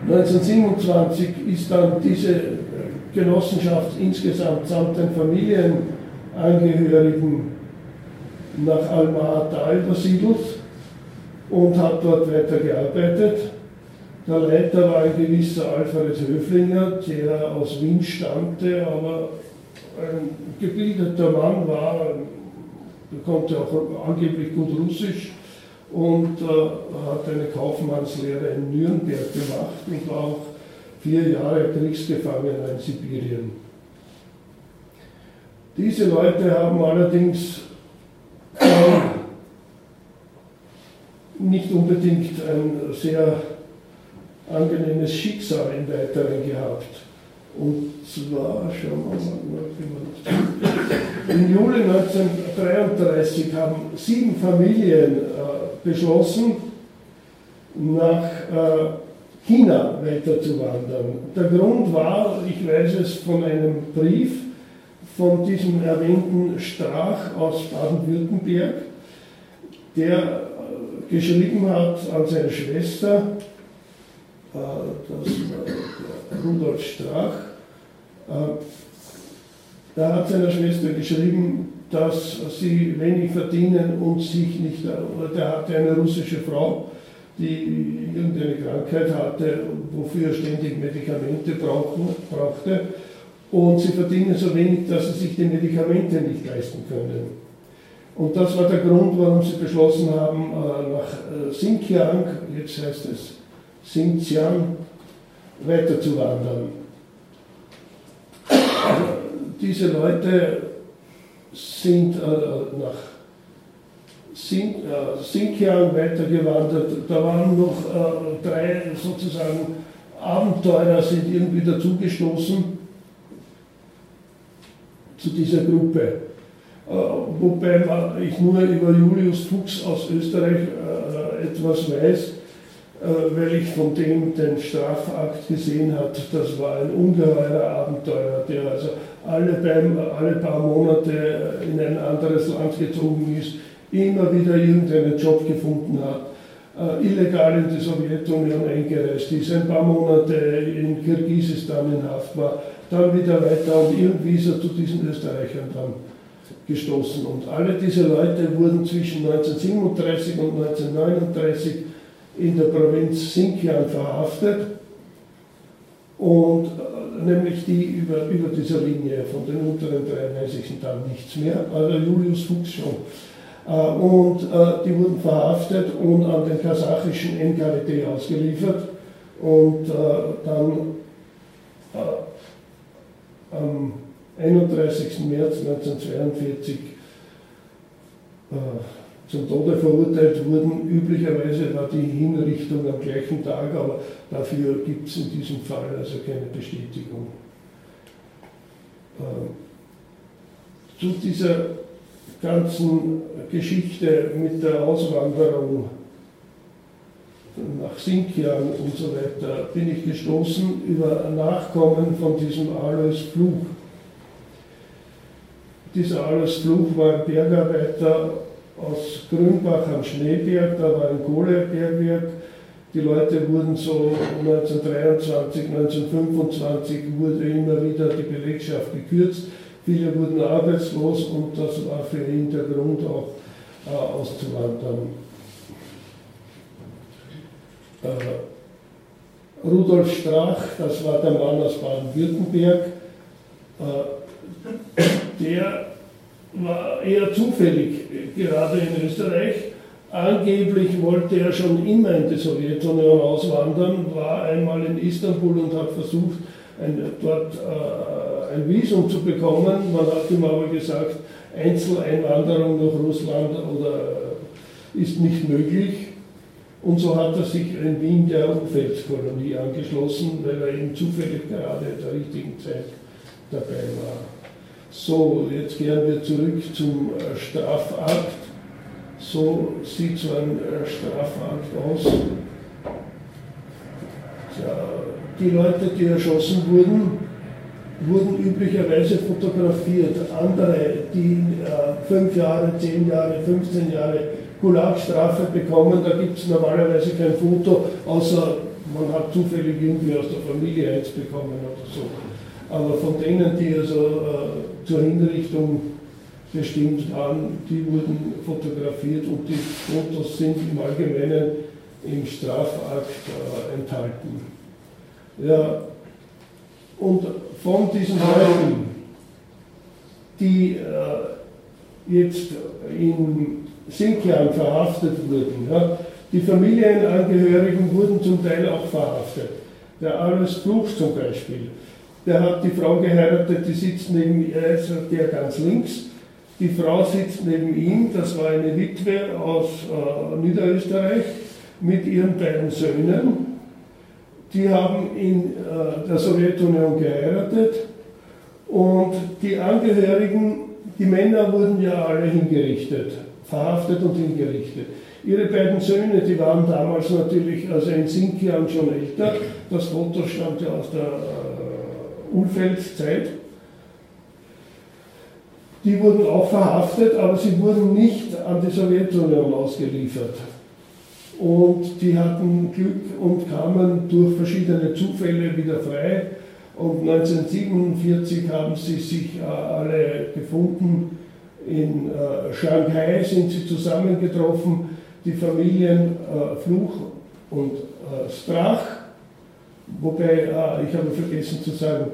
1927 ist dann diese Genossenschaft insgesamt samt den Familienangehörigen nach Alma-Ata übersiedelt und hat dort weitergearbeitet. Der Leiter war ein gewisser Alfred Höflinger, der aus Wien stammte, aber ein gebildeter Mann war, er konnte auch angeblich gut Russisch und äh, hat eine Kaufmannslehre in Nürnberg gemacht und war auch vier Jahre Kriegsgefangener in Sibirien. Diese Leute haben allerdings äh, nicht unbedingt ein sehr angenehmes Schicksal im Weiteren gehabt. Und zwar, schauen wir mal, im Juli 1933 haben sieben Familien äh, beschlossen, nach äh, China weiterzuwandern. Der Grund war, ich weiß es von einem Brief von diesem erwähnten Strach aus Baden-Württemberg, der äh, geschrieben hat an seine Schwester, das Rudolf Strach, äh, der hat seiner Schwester geschrieben, dass sie wenig verdienen und sich nicht, oder der hatte eine russische Frau, die irgendeine Krankheit hatte, wofür er ständig Medikamente brauchte. Und sie verdienen so wenig, dass sie sich die Medikamente nicht leisten können. Und das war der Grund, warum sie beschlossen haben, äh, nach Xinjiang, jetzt heißt es Xinjiang weiterzuwandern. Also diese Leute sind äh, nach Xin, äh, Xinjiang weitergewandert. Da waren noch äh, drei sozusagen Abenteurer, sind irgendwie dazugestoßen zu dieser Gruppe. Äh, wobei ich nur über Julius Fuchs aus Österreich äh, etwas weiß weil ich von dem den Strafakt gesehen habe, das war ein ungeheurer Abenteuer, der also alle, beim, alle paar Monate in ein anderes Land gezogen ist, immer wieder irgendeinen Job gefunden hat, äh, illegal in die Sowjetunion eingereist ist, ein paar Monate in Kirgisistan in Haft war, dann wieder weiter und irgendwie ist er zu diesen Österreichern dann gestoßen. Und alle diese Leute wurden zwischen 1937 und 1939 in der Provinz Xinjiang verhaftet und äh, nämlich die über, über dieser Linie von den unteren drei weiß ich dann nichts mehr, aber Julius Fuchs schon. und die wurden verhaftet und an den kasachischen NKWD ausgeliefert und dann am 31. März 1942 zum Tode verurteilt wurden. Üblicherweise war die Hinrichtung am gleichen Tag, aber dafür gibt es in diesem Fall also keine Bestätigung. Äh, zu dieser ganzen Geschichte mit der Auswanderung nach Sinkian und so weiter bin ich gestoßen über Nachkommen von diesem Alois Fluch. Dieser Alois Fluch war ein Bergarbeiter aus Grünbach am Schneeberg, da war ein Kohlebergwerk. Die Leute wurden so 1923, 1925 wurde immer wieder die Belegschaft gekürzt. Viele wurden arbeitslos und das war für ihn der Grund auch äh, auszuwandern. Äh, Rudolf Strach, das war der Mann aus Baden-Württemberg, äh, der war eher zufällig gerade in Österreich. Angeblich wollte er schon immer in die Sowjetunion auswandern, war einmal in Istanbul und hat versucht, ein, dort äh, ein Visum zu bekommen. Man hat ihm aber gesagt, Einzeleinwanderung nach Russland oder, äh, ist nicht möglich. Und so hat er sich in Wien der Umfeldskolonie angeschlossen, weil er eben zufällig gerade in der richtigen Zeit dabei war. So, jetzt kehren wir zurück zum äh, Strafakt. So sieht so ein äh, Strafakt aus. Ja, die Leute, die erschossen wurden, wurden üblicherweise fotografiert. Andere, die äh, fünf Jahre, zehn Jahre, 15 Jahre Gulagstrafe bekommen, da gibt es normalerweise kein Foto, außer man hat zufällig irgendwie aus der Familie eins bekommen oder so. Aber von denen, die also äh, zur Hinrichtung bestimmt waren, die wurden fotografiert und die Fotos sind im Allgemeinen im Strafakt äh, enthalten. Ja, und von diesen Leuten, die äh, jetzt in Sinkian verhaftet wurden, ja, die Familienangehörigen wurden zum Teil auch verhaftet. Der Alois Bruch zum Beispiel der hat die Frau geheiratet, die sitzt neben ihm, also der ganz links. Die Frau sitzt neben ihm, das war eine Witwe aus äh, Niederösterreich mit ihren beiden Söhnen. Die haben in äh, der Sowjetunion geheiratet und die Angehörigen, die Männer wurden ja alle hingerichtet, verhaftet und hingerichtet. Ihre beiden Söhne, die waren damals natürlich, also in Sinkian schon älter, das Foto stammt ja aus der äh, Umfeldzeit. Die wurden auch verhaftet, aber sie wurden nicht an die Sowjetunion ausgeliefert. Und die hatten Glück und kamen durch verschiedene Zufälle wieder frei. Und 1947 haben sie sich äh, alle gefunden. In äh, Shanghai sind sie zusammengetroffen, die Familien äh, Fluch und Strach. Wobei, ich habe vergessen zu sagen,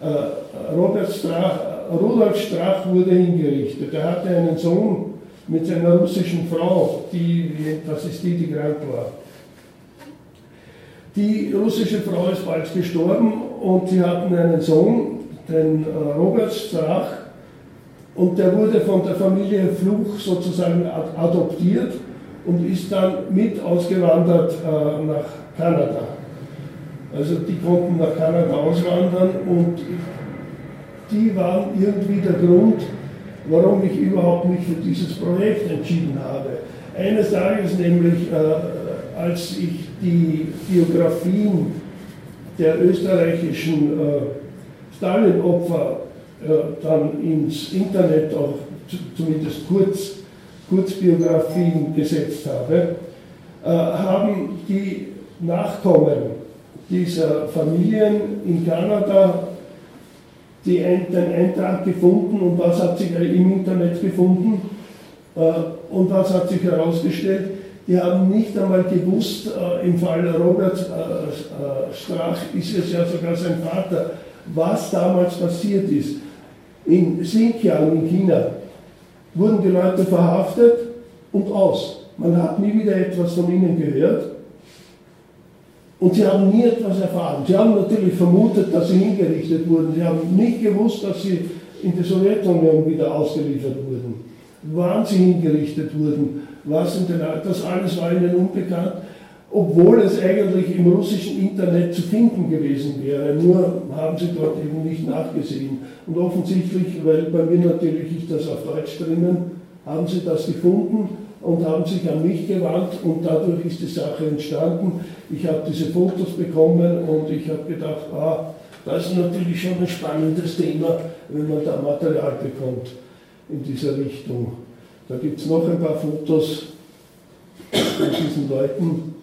äh, Robert Strach, Rudolf Strach wurde hingerichtet. Er hatte einen Sohn mit seiner russischen Frau, die, das ist die, die krank war. Die russische Frau ist bald gestorben und sie hatten einen Sohn, den äh, Robert Strach, und der wurde von der Familie Fluch sozusagen adoptiert und ist dann mit ausgewandert äh, nach Kanada. Also die konnten nach Kanada auswandern und die waren irgendwie der Grund, warum ich überhaupt mich für dieses Projekt entschieden habe. Eines Tages nämlich, äh, als ich die Biografien der österreichischen äh, Stalin-Opfer äh, dann ins Internet auch zumindest kurz, Kurzbiografien gesetzt habe, äh, haben die Nachkommen dieser Familien in Kanada die, den Eintrag gefunden und was hat sich im Internet gefunden äh, und was hat sich herausgestellt. Die haben nicht einmal gewusst, äh, im Fall Robert äh, Strach ist es ja sogar sein Vater, was damals passiert ist. In Xinjiang in China wurden die Leute verhaftet und aus. Man hat nie wieder etwas von ihnen gehört. Und sie haben nie etwas erfahren. Sie haben natürlich vermutet, dass sie hingerichtet wurden. Sie haben nicht gewusst, dass sie in die Sowjetunion wieder ausgeliefert wurden. Wann sie hingerichtet wurden, was in den, das alles war ihnen unbekannt, obwohl es eigentlich im russischen Internet zu finden gewesen wäre. Nur haben sie dort eben nicht nachgesehen. Und offensichtlich, weil bei mir natürlich ich das auf Deutsch drinnen, haben sie das gefunden und haben sich an mich gewandt und dadurch ist die Sache entstanden. Ich habe diese Fotos bekommen und ich habe gedacht, ah, das ist natürlich schon ein spannendes Thema, wenn man da Material bekommt in dieser Richtung. Da gibt es noch ein paar Fotos von diesen Leuten.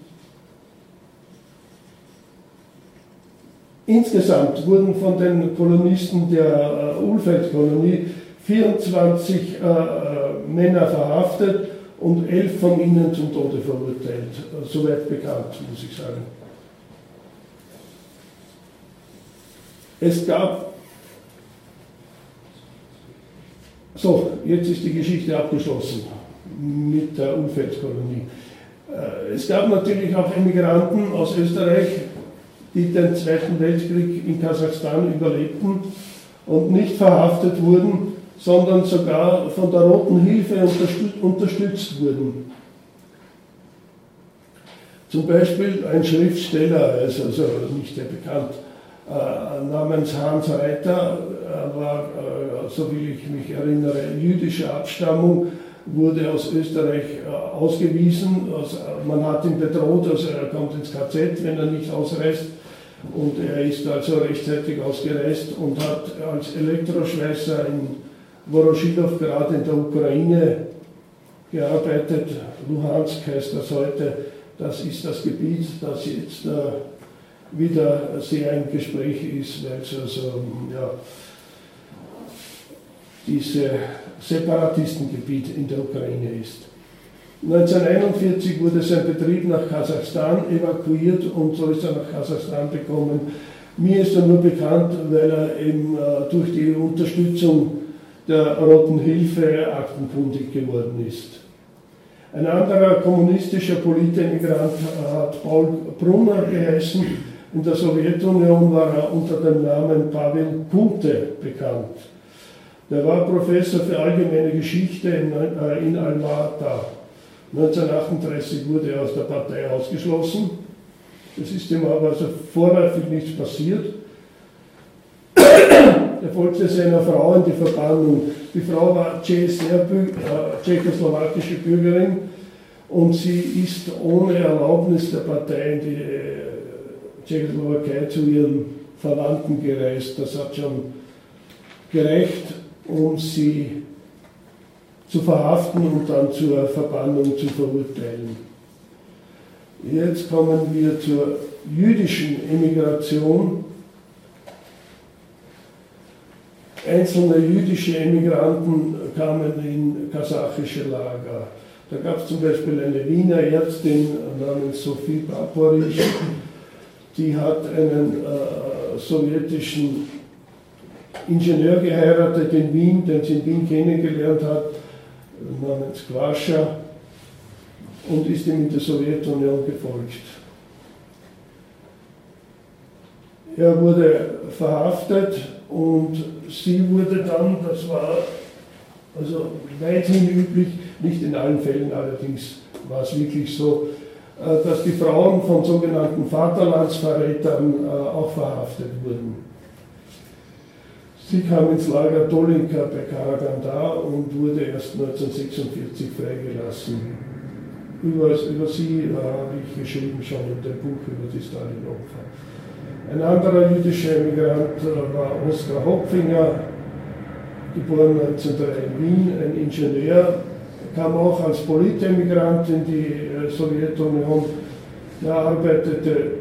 Insgesamt wurden von den Kolonisten der äh, Ulfeld-Kolonie 24 äh, äh, Männer verhaftet und elf von ihnen zum Tode verurteilt. Soweit bekannt, muss ich sagen. Es gab, so, jetzt ist die Geschichte abgeschlossen mit der Unfeldskolonie. Äh, es gab natürlich auch Emigranten aus Österreich, die den Zweiten Weltkrieg in Kasachstan überlebten und nicht verhaftet wurden, sondern sogar von der Roten Hilfe unterstützt wurden. Zum Beispiel ein Schriftsteller, er ist also nicht sehr bekannt, äh, namens Hans Reiter, er war, äh, so wie ich mich erinnere, jüdischer Abstammung, wurde aus Österreich äh, ausgewiesen. Also, man hat ihn bedroht, also er kommt ins KZ, wenn er nicht ausreist. Und er ist also rechtzeitig ausgereist und hat als Elektroschweißer in Voroshilov gerade in der Ukraine gearbeitet. Luhansk heißt das heute. Das ist das Gebiet, das jetzt äh, wieder sehr im Gespräch ist, weil es also ja, dieses Separatistengebiet in der Ukraine ist. 1941 wurde sein Betrieb nach Kasachstan evakuiert und so ist er nach Kasachstan gekommen. Mir ist er nur bekannt, weil er eben äh, durch die Unterstützung der Roten Hilfe aktenkundig geworden ist. Ein anderer kommunistischer Politemigrant hat Paul Brunner geheißen. In der Sowjetunion war er unter dem Namen Pavel Kunte bekannt. Der war Professor für allgemeine Geschichte in, äh, in Almata. 1938 wurde er aus der Partei ausgeschlossen. Es ist ihm aber also vorläufig nichts passiert. Er folgte seiner Frau in die Verbannung. Die Frau war äh, tschechoslowakische Bürgerin und sie ist ohne Erlaubnis der Partei in die äh, Tschechoslowakei zu ihren Verwandten gereist. Das hat schon gereicht, um sie zu verhaften und dann zur Verbannung zu verurteilen. Jetzt kommen wir zur jüdischen Emigration. Einzelne jüdische Emigranten kamen in kasachische Lager. Da gab es zum Beispiel eine Wiener Ärztin namens Sophie Paporisch, die hat einen äh, sowjetischen Ingenieur geheiratet in Wien, den sie in Wien kennengelernt hat, namens Quascha, und ist ihm in der Sowjetunion gefolgt. Er wurde verhaftet und sie wurde dann, das war also weithin üblich, nicht in allen Fällen allerdings war es wirklich so, äh, dass die Frauen von sogenannten Vaterlandsverrätern äh, auch verhaftet wurden. Sie kam ins Lager Dolinka bei Karaganda und wurde erst 1946 freigelassen. Über, über sie äh, habe ich geschrieben schon in dem Buch über die Stalin-Opfer. Ein anderer jüdischer Emigrant war Oskar Hopfinger, geboren 1903 in Wien, ein Ingenieur, kam auch als Politemigrant in die äh, Sowjetunion. Er arbeitete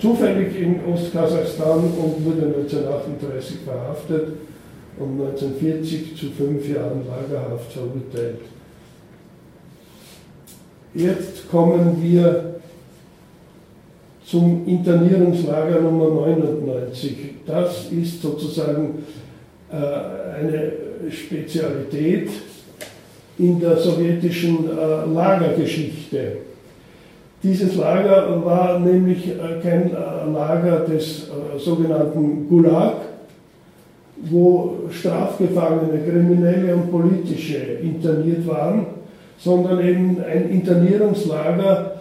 zufällig in Ostkasachstan und wurde 1938 verhaftet und 1940 zu fünf Jahren Lagerhaft verurteilt. Jetzt kommen wir zum Internierungslager Nummer 99. Das ist sozusagen äh, eine Spezialität in der sowjetischen äh, Lagergeschichte. Dieses Lager war nämlich äh, kein Lager des sogenannten Gulag, wo Strafgefangene, Kriminelle und Politische interniert waren, sondern eben ein Internierungslager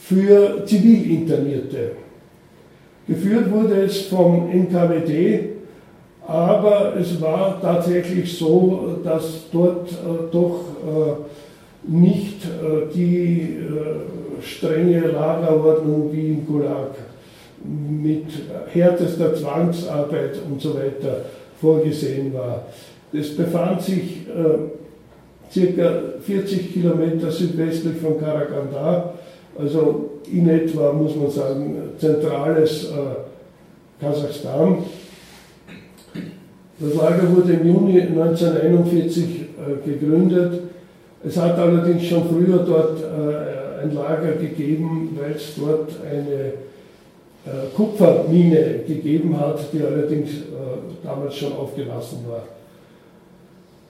für Zivilinternierte. Geführt wurde es vom NKWD, aber es war tatsächlich so, dass dort äh, doch äh, nicht äh, die äh, strenge Lagerordnung wie im Gulag mit härtester Zwangsarbeit und so weiter vorgesehen war. Das befand sich äh, circa 40 Kilometer südwestlich von Karaganda, also in etwa, muss man sagen, zentrales äh, Kasachstan. Das Lager wurde im Juni 1941 äh, gegründet. Es hat allerdings schon früher dort äh, ein Lager gegeben, weil es dort eine äh, Kupfermine gegeben hat, die allerdings äh, damals schon aufgelassen war.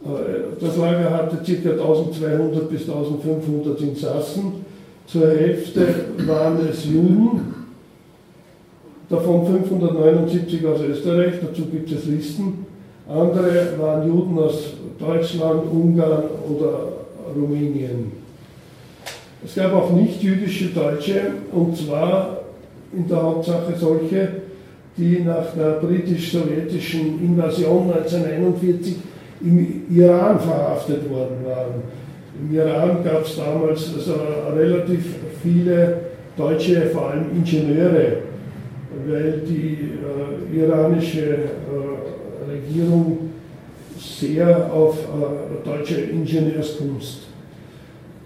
Äh, das Lager hatte ca. 1200 bis 1500 Insassen. Zur Hälfte waren es Juden, davon 579 aus Österreich, dazu gibt es Listen. Andere waren Juden aus Deutschland, Ungarn oder Rumänien. Es gab auch nicht-jüdische Deutsche, und zwar in der Hauptsache solche, die nach der britisch-sowjetischen Invasion 1941 im Iran verhaftet worden waren. Im Iran gab es damals also relativ viele deutsche, vor allem Ingenieure, weil die äh, iranische äh, Regierung sehr auf äh, deutsche Ingenieurskunst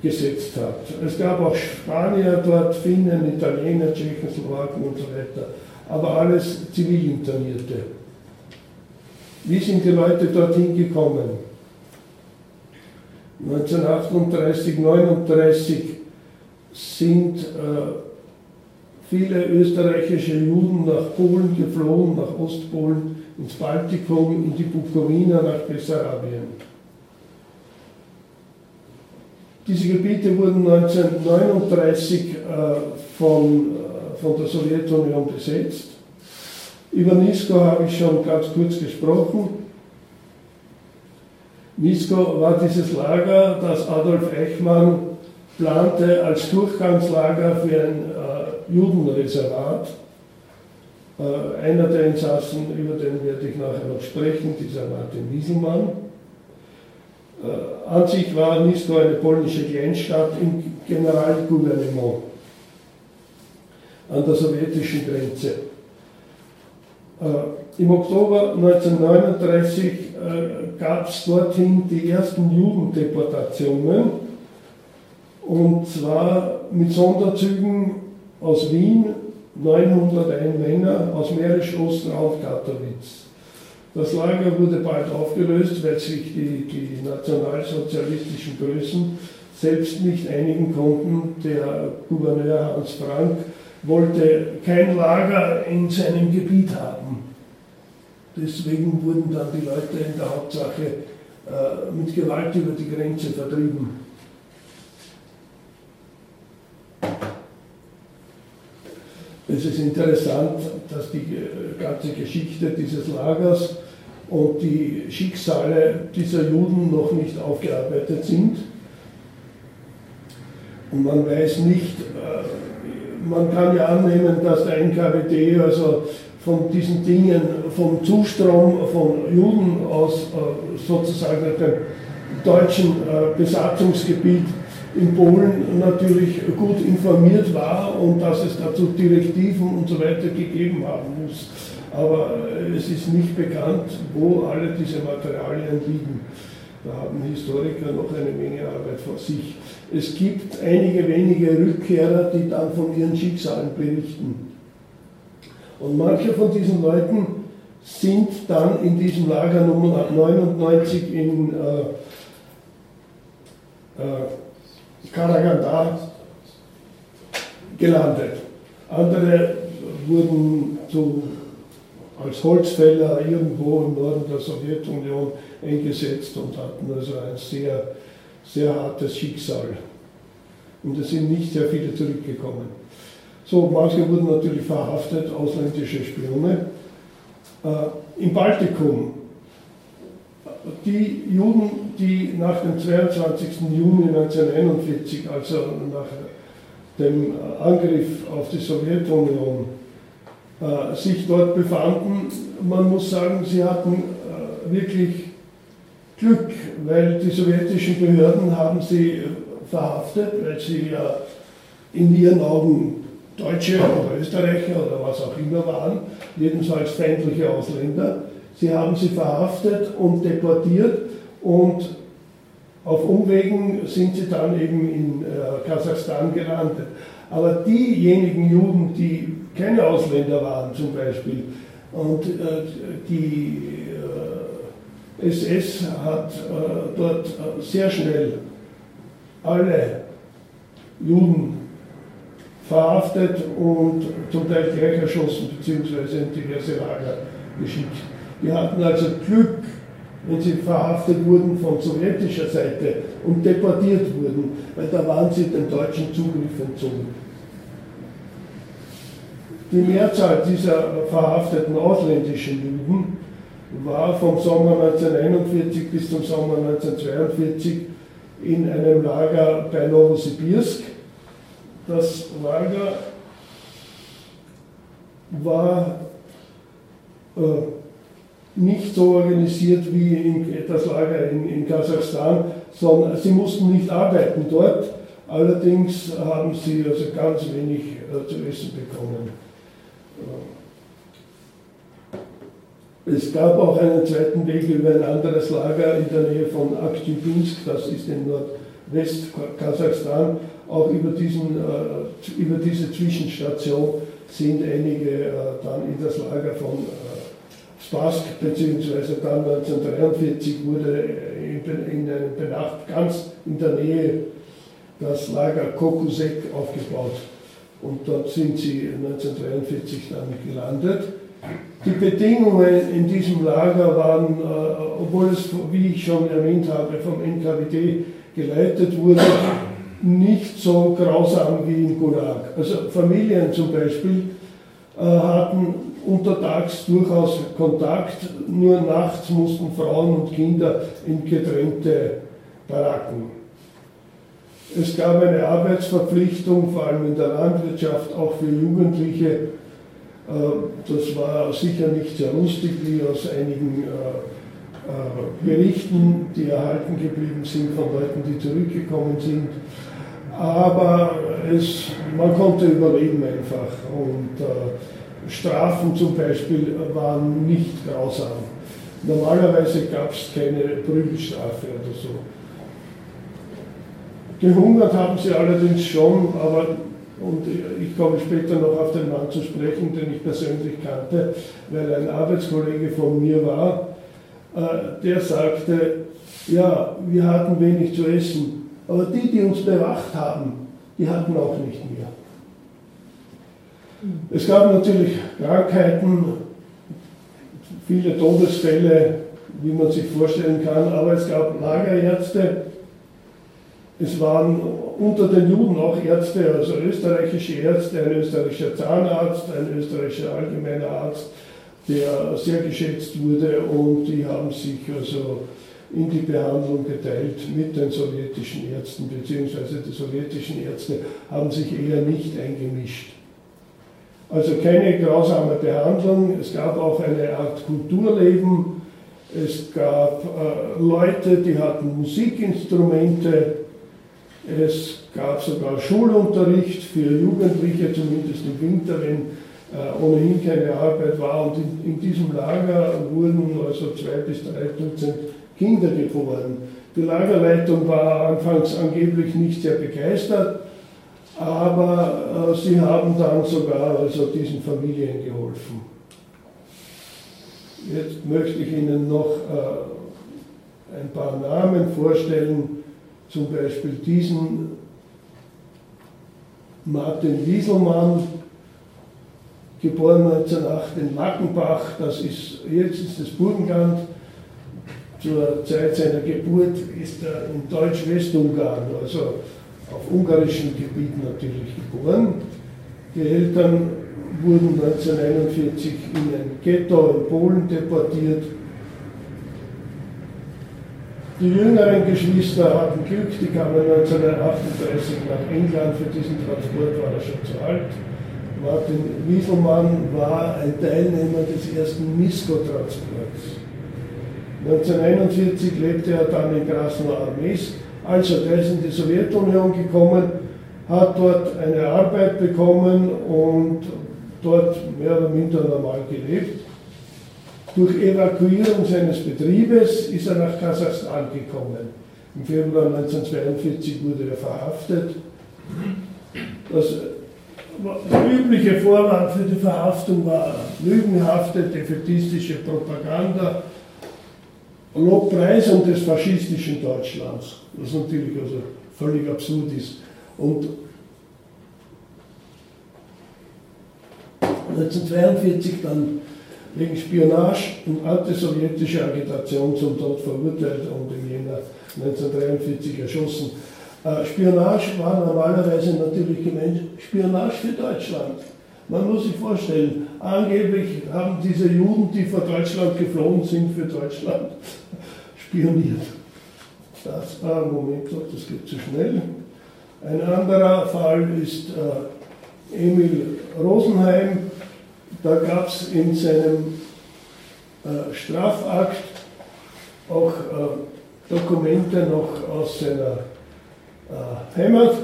gesetzt hat. Es gab auch Spanier dort, Finnen, Italiener, Tschechoslowaken und so weiter, aber alles Zivilinternierte. Wie sind die Leute dorthin gekommen? 1938, 1939 sind äh, viele österreichische Juden nach Polen geflohen, nach Ostpolen, ins Baltikum, in die Bukowina, nach Bessarabien. Diese Gebiete wurden 1939 äh, von, äh, von der Sowjetunion besetzt. Über Nisko habe ich schon ganz kurz gesprochen. Nisko war dieses Lager, das Adolf Eichmann plante als Durchgangslager für ein äh, Judenreservat. Äh, einer der Insassen, über den werde ich nachher noch sprechen, dieser Martin Wieselmann. Äh, an sich war Nisko eine polnische Kleinstadt im Generalgouvernement an der sowjetischen Grenze. Äh, Im Oktober 1939 äh, gab es dorthin die ersten Judendeportationen und zwar mit Sonderzügen aus Wien, 901 Männer, aus Mährisch, Ostrau und Katowice. Das Lager wurde bald aufgelöst, weil sich die, die nationalsozialistischen Größen selbst nicht einigen konnten. Der Gouverneur Hans Frank wollte kein Lager in seinem Gebiet haben. Deswegen wurden dann die Leute in der Hauptsache äh, mit Gewalt über die Grenze vertrieben. Es ist interessant, dass die äh, ganze Geschichte dieses Lagers und die Schicksale dieser Juden noch nicht aufgearbeitet sind. Und man weiß nicht, äh, man kann ja annehmen, dass der NKWD also von diesen Dingen, vom Zustrom von Juden aus äh, sozusagen dem deutschen Besatzungsgebiet in Polen natürlich gut informiert war und dass es dazu Direktiven und so weiter gegeben haben muss. Aber äh, es ist nicht bekannt, wo alle diese Materialien liegen. Da haben Historiker noch eine Menge Arbeit vor sich. Es gibt einige wenige Rückkehrer, die dann von ihren Schicksalen berichten. Und manche von diesen Leuten sind dann in diesem Lager Nummer 99 in äh, äh, Karaganda gelandet. Andere wurden zu, als Holzfäller irgendwo im Norden der Sowjetunion eingesetzt und hatten also ein sehr sehr hartes Schicksal. Und es sind nicht sehr viele zurückgekommen. So, manche wurden natürlich verhaftet, ausländische Spione. Äh, Im Baltikum, die Juden, die nach dem 22. Juni 1941, also nach dem Angriff auf die Sowjetunion, äh, sich dort befanden, man muss sagen, sie hatten äh, wirklich Glück, weil die sowjetischen Behörden haben sie verhaftet, weil sie ja in ihren Augen Deutsche oder Österreicher oder was auch immer waren, jedenfalls feindliche Ausländer. Sie haben sie verhaftet und deportiert und auf Umwegen sind sie dann eben in äh, Kasachstan gelandet. Aber diejenigen Juden, die keine Ausländer waren zum Beispiel, und äh, die äh, SS hat äh, dort äh, sehr schnell alle Juden verhaftet und zum Teil gleich erschossen bzw. in diverse Lager geschickt. Die hatten also Glück, wenn sie verhaftet wurden von sowjetischer Seite und deportiert wurden, weil da waren sie dem deutschen Zugriff entzogen. Die Mehrzahl dieser verhafteten ausländischen Juden war vom Sommer 1941 bis zum Sommer 1942 in einem Lager bei Novosibirsk. Das Lager war äh, nicht so organisiert wie in, das Lager in, in Kasachstan, sondern sie mussten nicht arbeiten dort. Allerdings haben sie also ganz wenig äh, zu essen bekommen. Es gab auch einen zweiten Weg über ein anderes Lager in der Nähe von Akhtybinsk, das ist in Nordwest-Kasachstan. Auch über, diesen, äh, über diese Zwischenstation sind einige äh, dann in das Lager von äh, Spask, beziehungsweise dann 1943 wurde in, einem Benacht ganz in der Nähe das Lager Kokusek aufgebaut und dort sind sie 1943 dann gelandet. Die Bedingungen in diesem Lager waren, obwohl es, wie ich schon erwähnt habe, vom NKWD geleitet wurde, nicht so grausam wie im Gulag. Also Familien zum Beispiel äh, hatten untertags durchaus Kontakt, nur nachts mussten Frauen und Kinder in getrennte Baracken. Es gab eine Arbeitsverpflichtung, vor allem in der Landwirtschaft, auch für Jugendliche. Äh, das war sicher nicht sehr lustig, wie aus einigen äh, Berichten, die erhalten geblieben sind von Leuten, die zurückgekommen sind. Aber es, man konnte überleben einfach. Und Strafen zum Beispiel waren nicht grausam. Normalerweise gab es keine Prügelstrafe oder so. Gehungert haben sie allerdings schon, aber, und ich komme später noch auf den Mann zu sprechen, den ich persönlich kannte, weil ein Arbeitskollege von mir war, äh, der sagte, ja, wir hatten wenig zu essen, aber die, die uns bewacht haben, die hatten auch nicht mehr. Es gab natürlich Krankheiten, viele Todesfälle, wie man sich vorstellen kann, aber es gab Lagerärzte, es waren unter den Juden auch Ärzte, also österreichische Ärzte, ein österreichischer Zahnarzt, ein österreichischer allgemeiner Arzt, der sehr geschätzt wurde und die haben sich also in die Behandlung geteilt mit den sowjetischen Ärzten, beziehungsweise die sowjetischen Ärzte haben sich eher nicht eingemischt. Also keine grausame Behandlung, es gab auch eine Art Kulturleben, es gab äh, Leute, die hatten Musikinstrumente, es gab sogar Schulunterricht für Jugendliche, zumindest im Winter, wenn ohnehin keine Arbeit war. Und in, in, diesem Lager wurden also zwei bis drei Dutzend Kinder geboren. Die Lagerleitung war anfangs angeblich nicht sehr begeistert, aber äh, sie haben dann sogar also diesen Familien geholfen. Jetzt möchte ich Ihnen noch äh, ein paar Namen vorstellen zum Beispiel diesen Martin Wieselmann, geboren 1908 in Lackenbach, das ist, jetzt ist das Burgenland, zur Zeit seiner Geburt ist er in Deutsch-Westungarn, also auf ungarischem Gebiet natürlich geboren. Die Eltern wurden 1941 in ein Ghetto in Polen deportiert. Die jüngeren Geschwister hatten Glück, die kamen 1938 nach England. Für diesen Transport war er schon zu alt. Martin Wieselmann war ein Teilnehmer des ersten Misko-Transports. 1941 lebte er dann in Krasnoarmeysk. Also, der ist in die Sowjetunion gekommen, hat dort eine Arbeit bekommen und dort mehr oder minder normal gelebt. Durch Evakuierung seines Betriebes ist er nach Kasachstan gekommen. Im Februar 1942 wurde er verhaftet. Das der übliche Vorwand für die Verhaftung war lügenhafte, defetistische Propaganda, Lobpreisung des faschistischen Deutschlands, was natürlich also völlig absurd ist. Und 1942 dann wegen Spionage und antisowjetischer Agitation zum Tod verurteilt und im Jänner 1943 erschossen. Äh, Spionage war normalerweise natürlich gemeint Spionage für Deutschland. Man muss sich vorstellen, angeblich haben diese Juden, die vor Deutschland geflohen sind, für Deutschland spioniert. Das, ah, Moment, das geht zu schnell. Ein anderer Fall ist äh, Emil Rosenheim. Da gab es in seinem äh, Strafakt auch äh, Dokumente noch aus seiner äh, Heimat.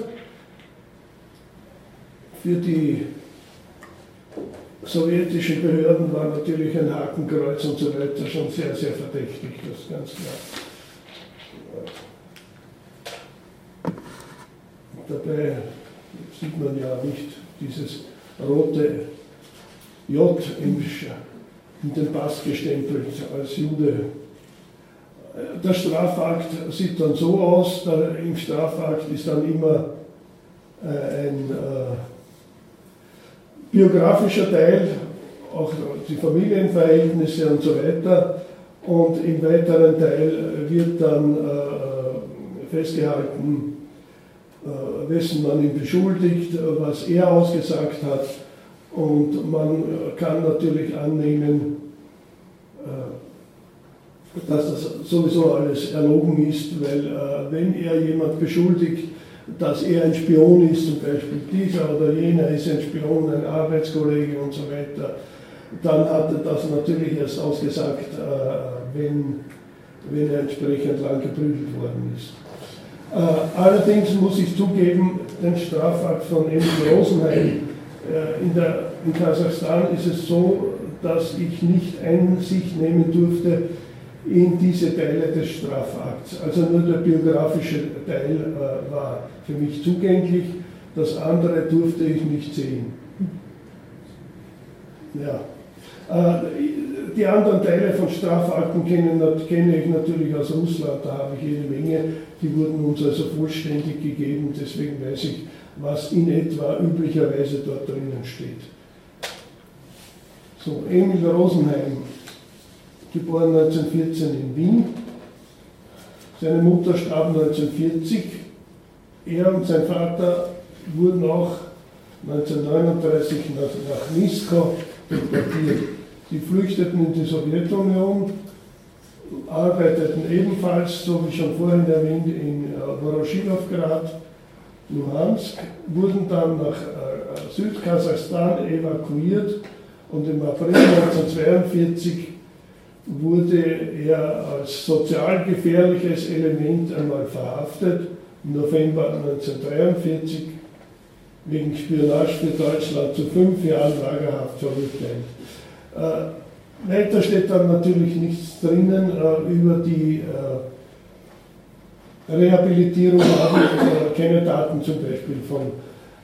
Für die sowjetischen Behörden war natürlich ein Hakenkreuz und so weiter schon sehr, sehr verdächtig, das ist ganz klar. Dabei sieht man ja nicht dieses rote J in den Pass gestempelt als Jude. Der Strafakt sieht dann so aus, der, im Strafakt ist dann immer äh, ein äh, biografischer Teil, auch die Familienverhältnisse und so weiter. Und im weiteren Teil wird dann äh, festgehalten, äh, wessen man ihn beschuldigt, was er ausgesagt hat. Und man kann natürlich annehmen, äh, dass das sowieso alles erlogen ist, weil äh, wenn er jemand beschuldigt, dass er ein Spion ist, zum Beispiel dieser oder jener ist ein Spion, ein Arbeitskollege und so weiter, dann hat er das natürlich erst ausgesagt, äh, wenn, wenn er entsprechend lang geprügelt worden ist. Äh, allerdings muss ich zugeben, den Strafakt von Emil Rosenheim äh, in, der, in Kasachstan ist es so, dass ich nicht Einsicht nehmen durfte in diese Teile des Strafakts. Also nur der biografische Teil äh, war für mich zugänglich, das andere durfte ich nicht sehen. Ja. Äh, die anderen Teile von Strafakten kenne, kenne ich natürlich aus Russland, da habe ich jede Menge, die wurden uns also vollständig gegeben, deswegen weiß ich, was in etwa üblicherweise dort drinnen steht. So, Emil Rosenheim geboren 1914 in Wien. Seine Mutter starb 1940. Er und sein Vater wurden auch 1939 nach, Nisko deportiert. Sie flüchteten in die Sowjetunion, arbeiteten ebenfalls, so wie schon vorhin erwähnt, in Voroshilowgrad, Luhansk, wurden dann nach äh, Südkasachstan evakuiert und im April 1942 wurde er als sozial gefährliches Element einmal verhaftet, im November 1943 wegen Spionage für Deutschland zu fünf Jahren Lagerhaft verurteilt. Äh, weiter steht dann natürlich nichts drinnen äh, über die äh, Rehabilitierung, habe keine Daten zum Beispiel von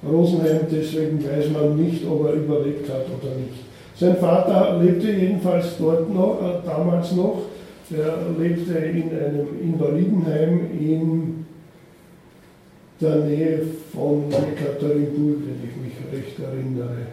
Rosenheim, deswegen weiß man nicht, ob er überlebt hat oder nicht. Sein Vater lebte jedenfalls dort noch, äh, damals noch. Er lebte in einem Invalidenheim in der Nähe von Katharinenburg, wenn ich mich recht erinnere.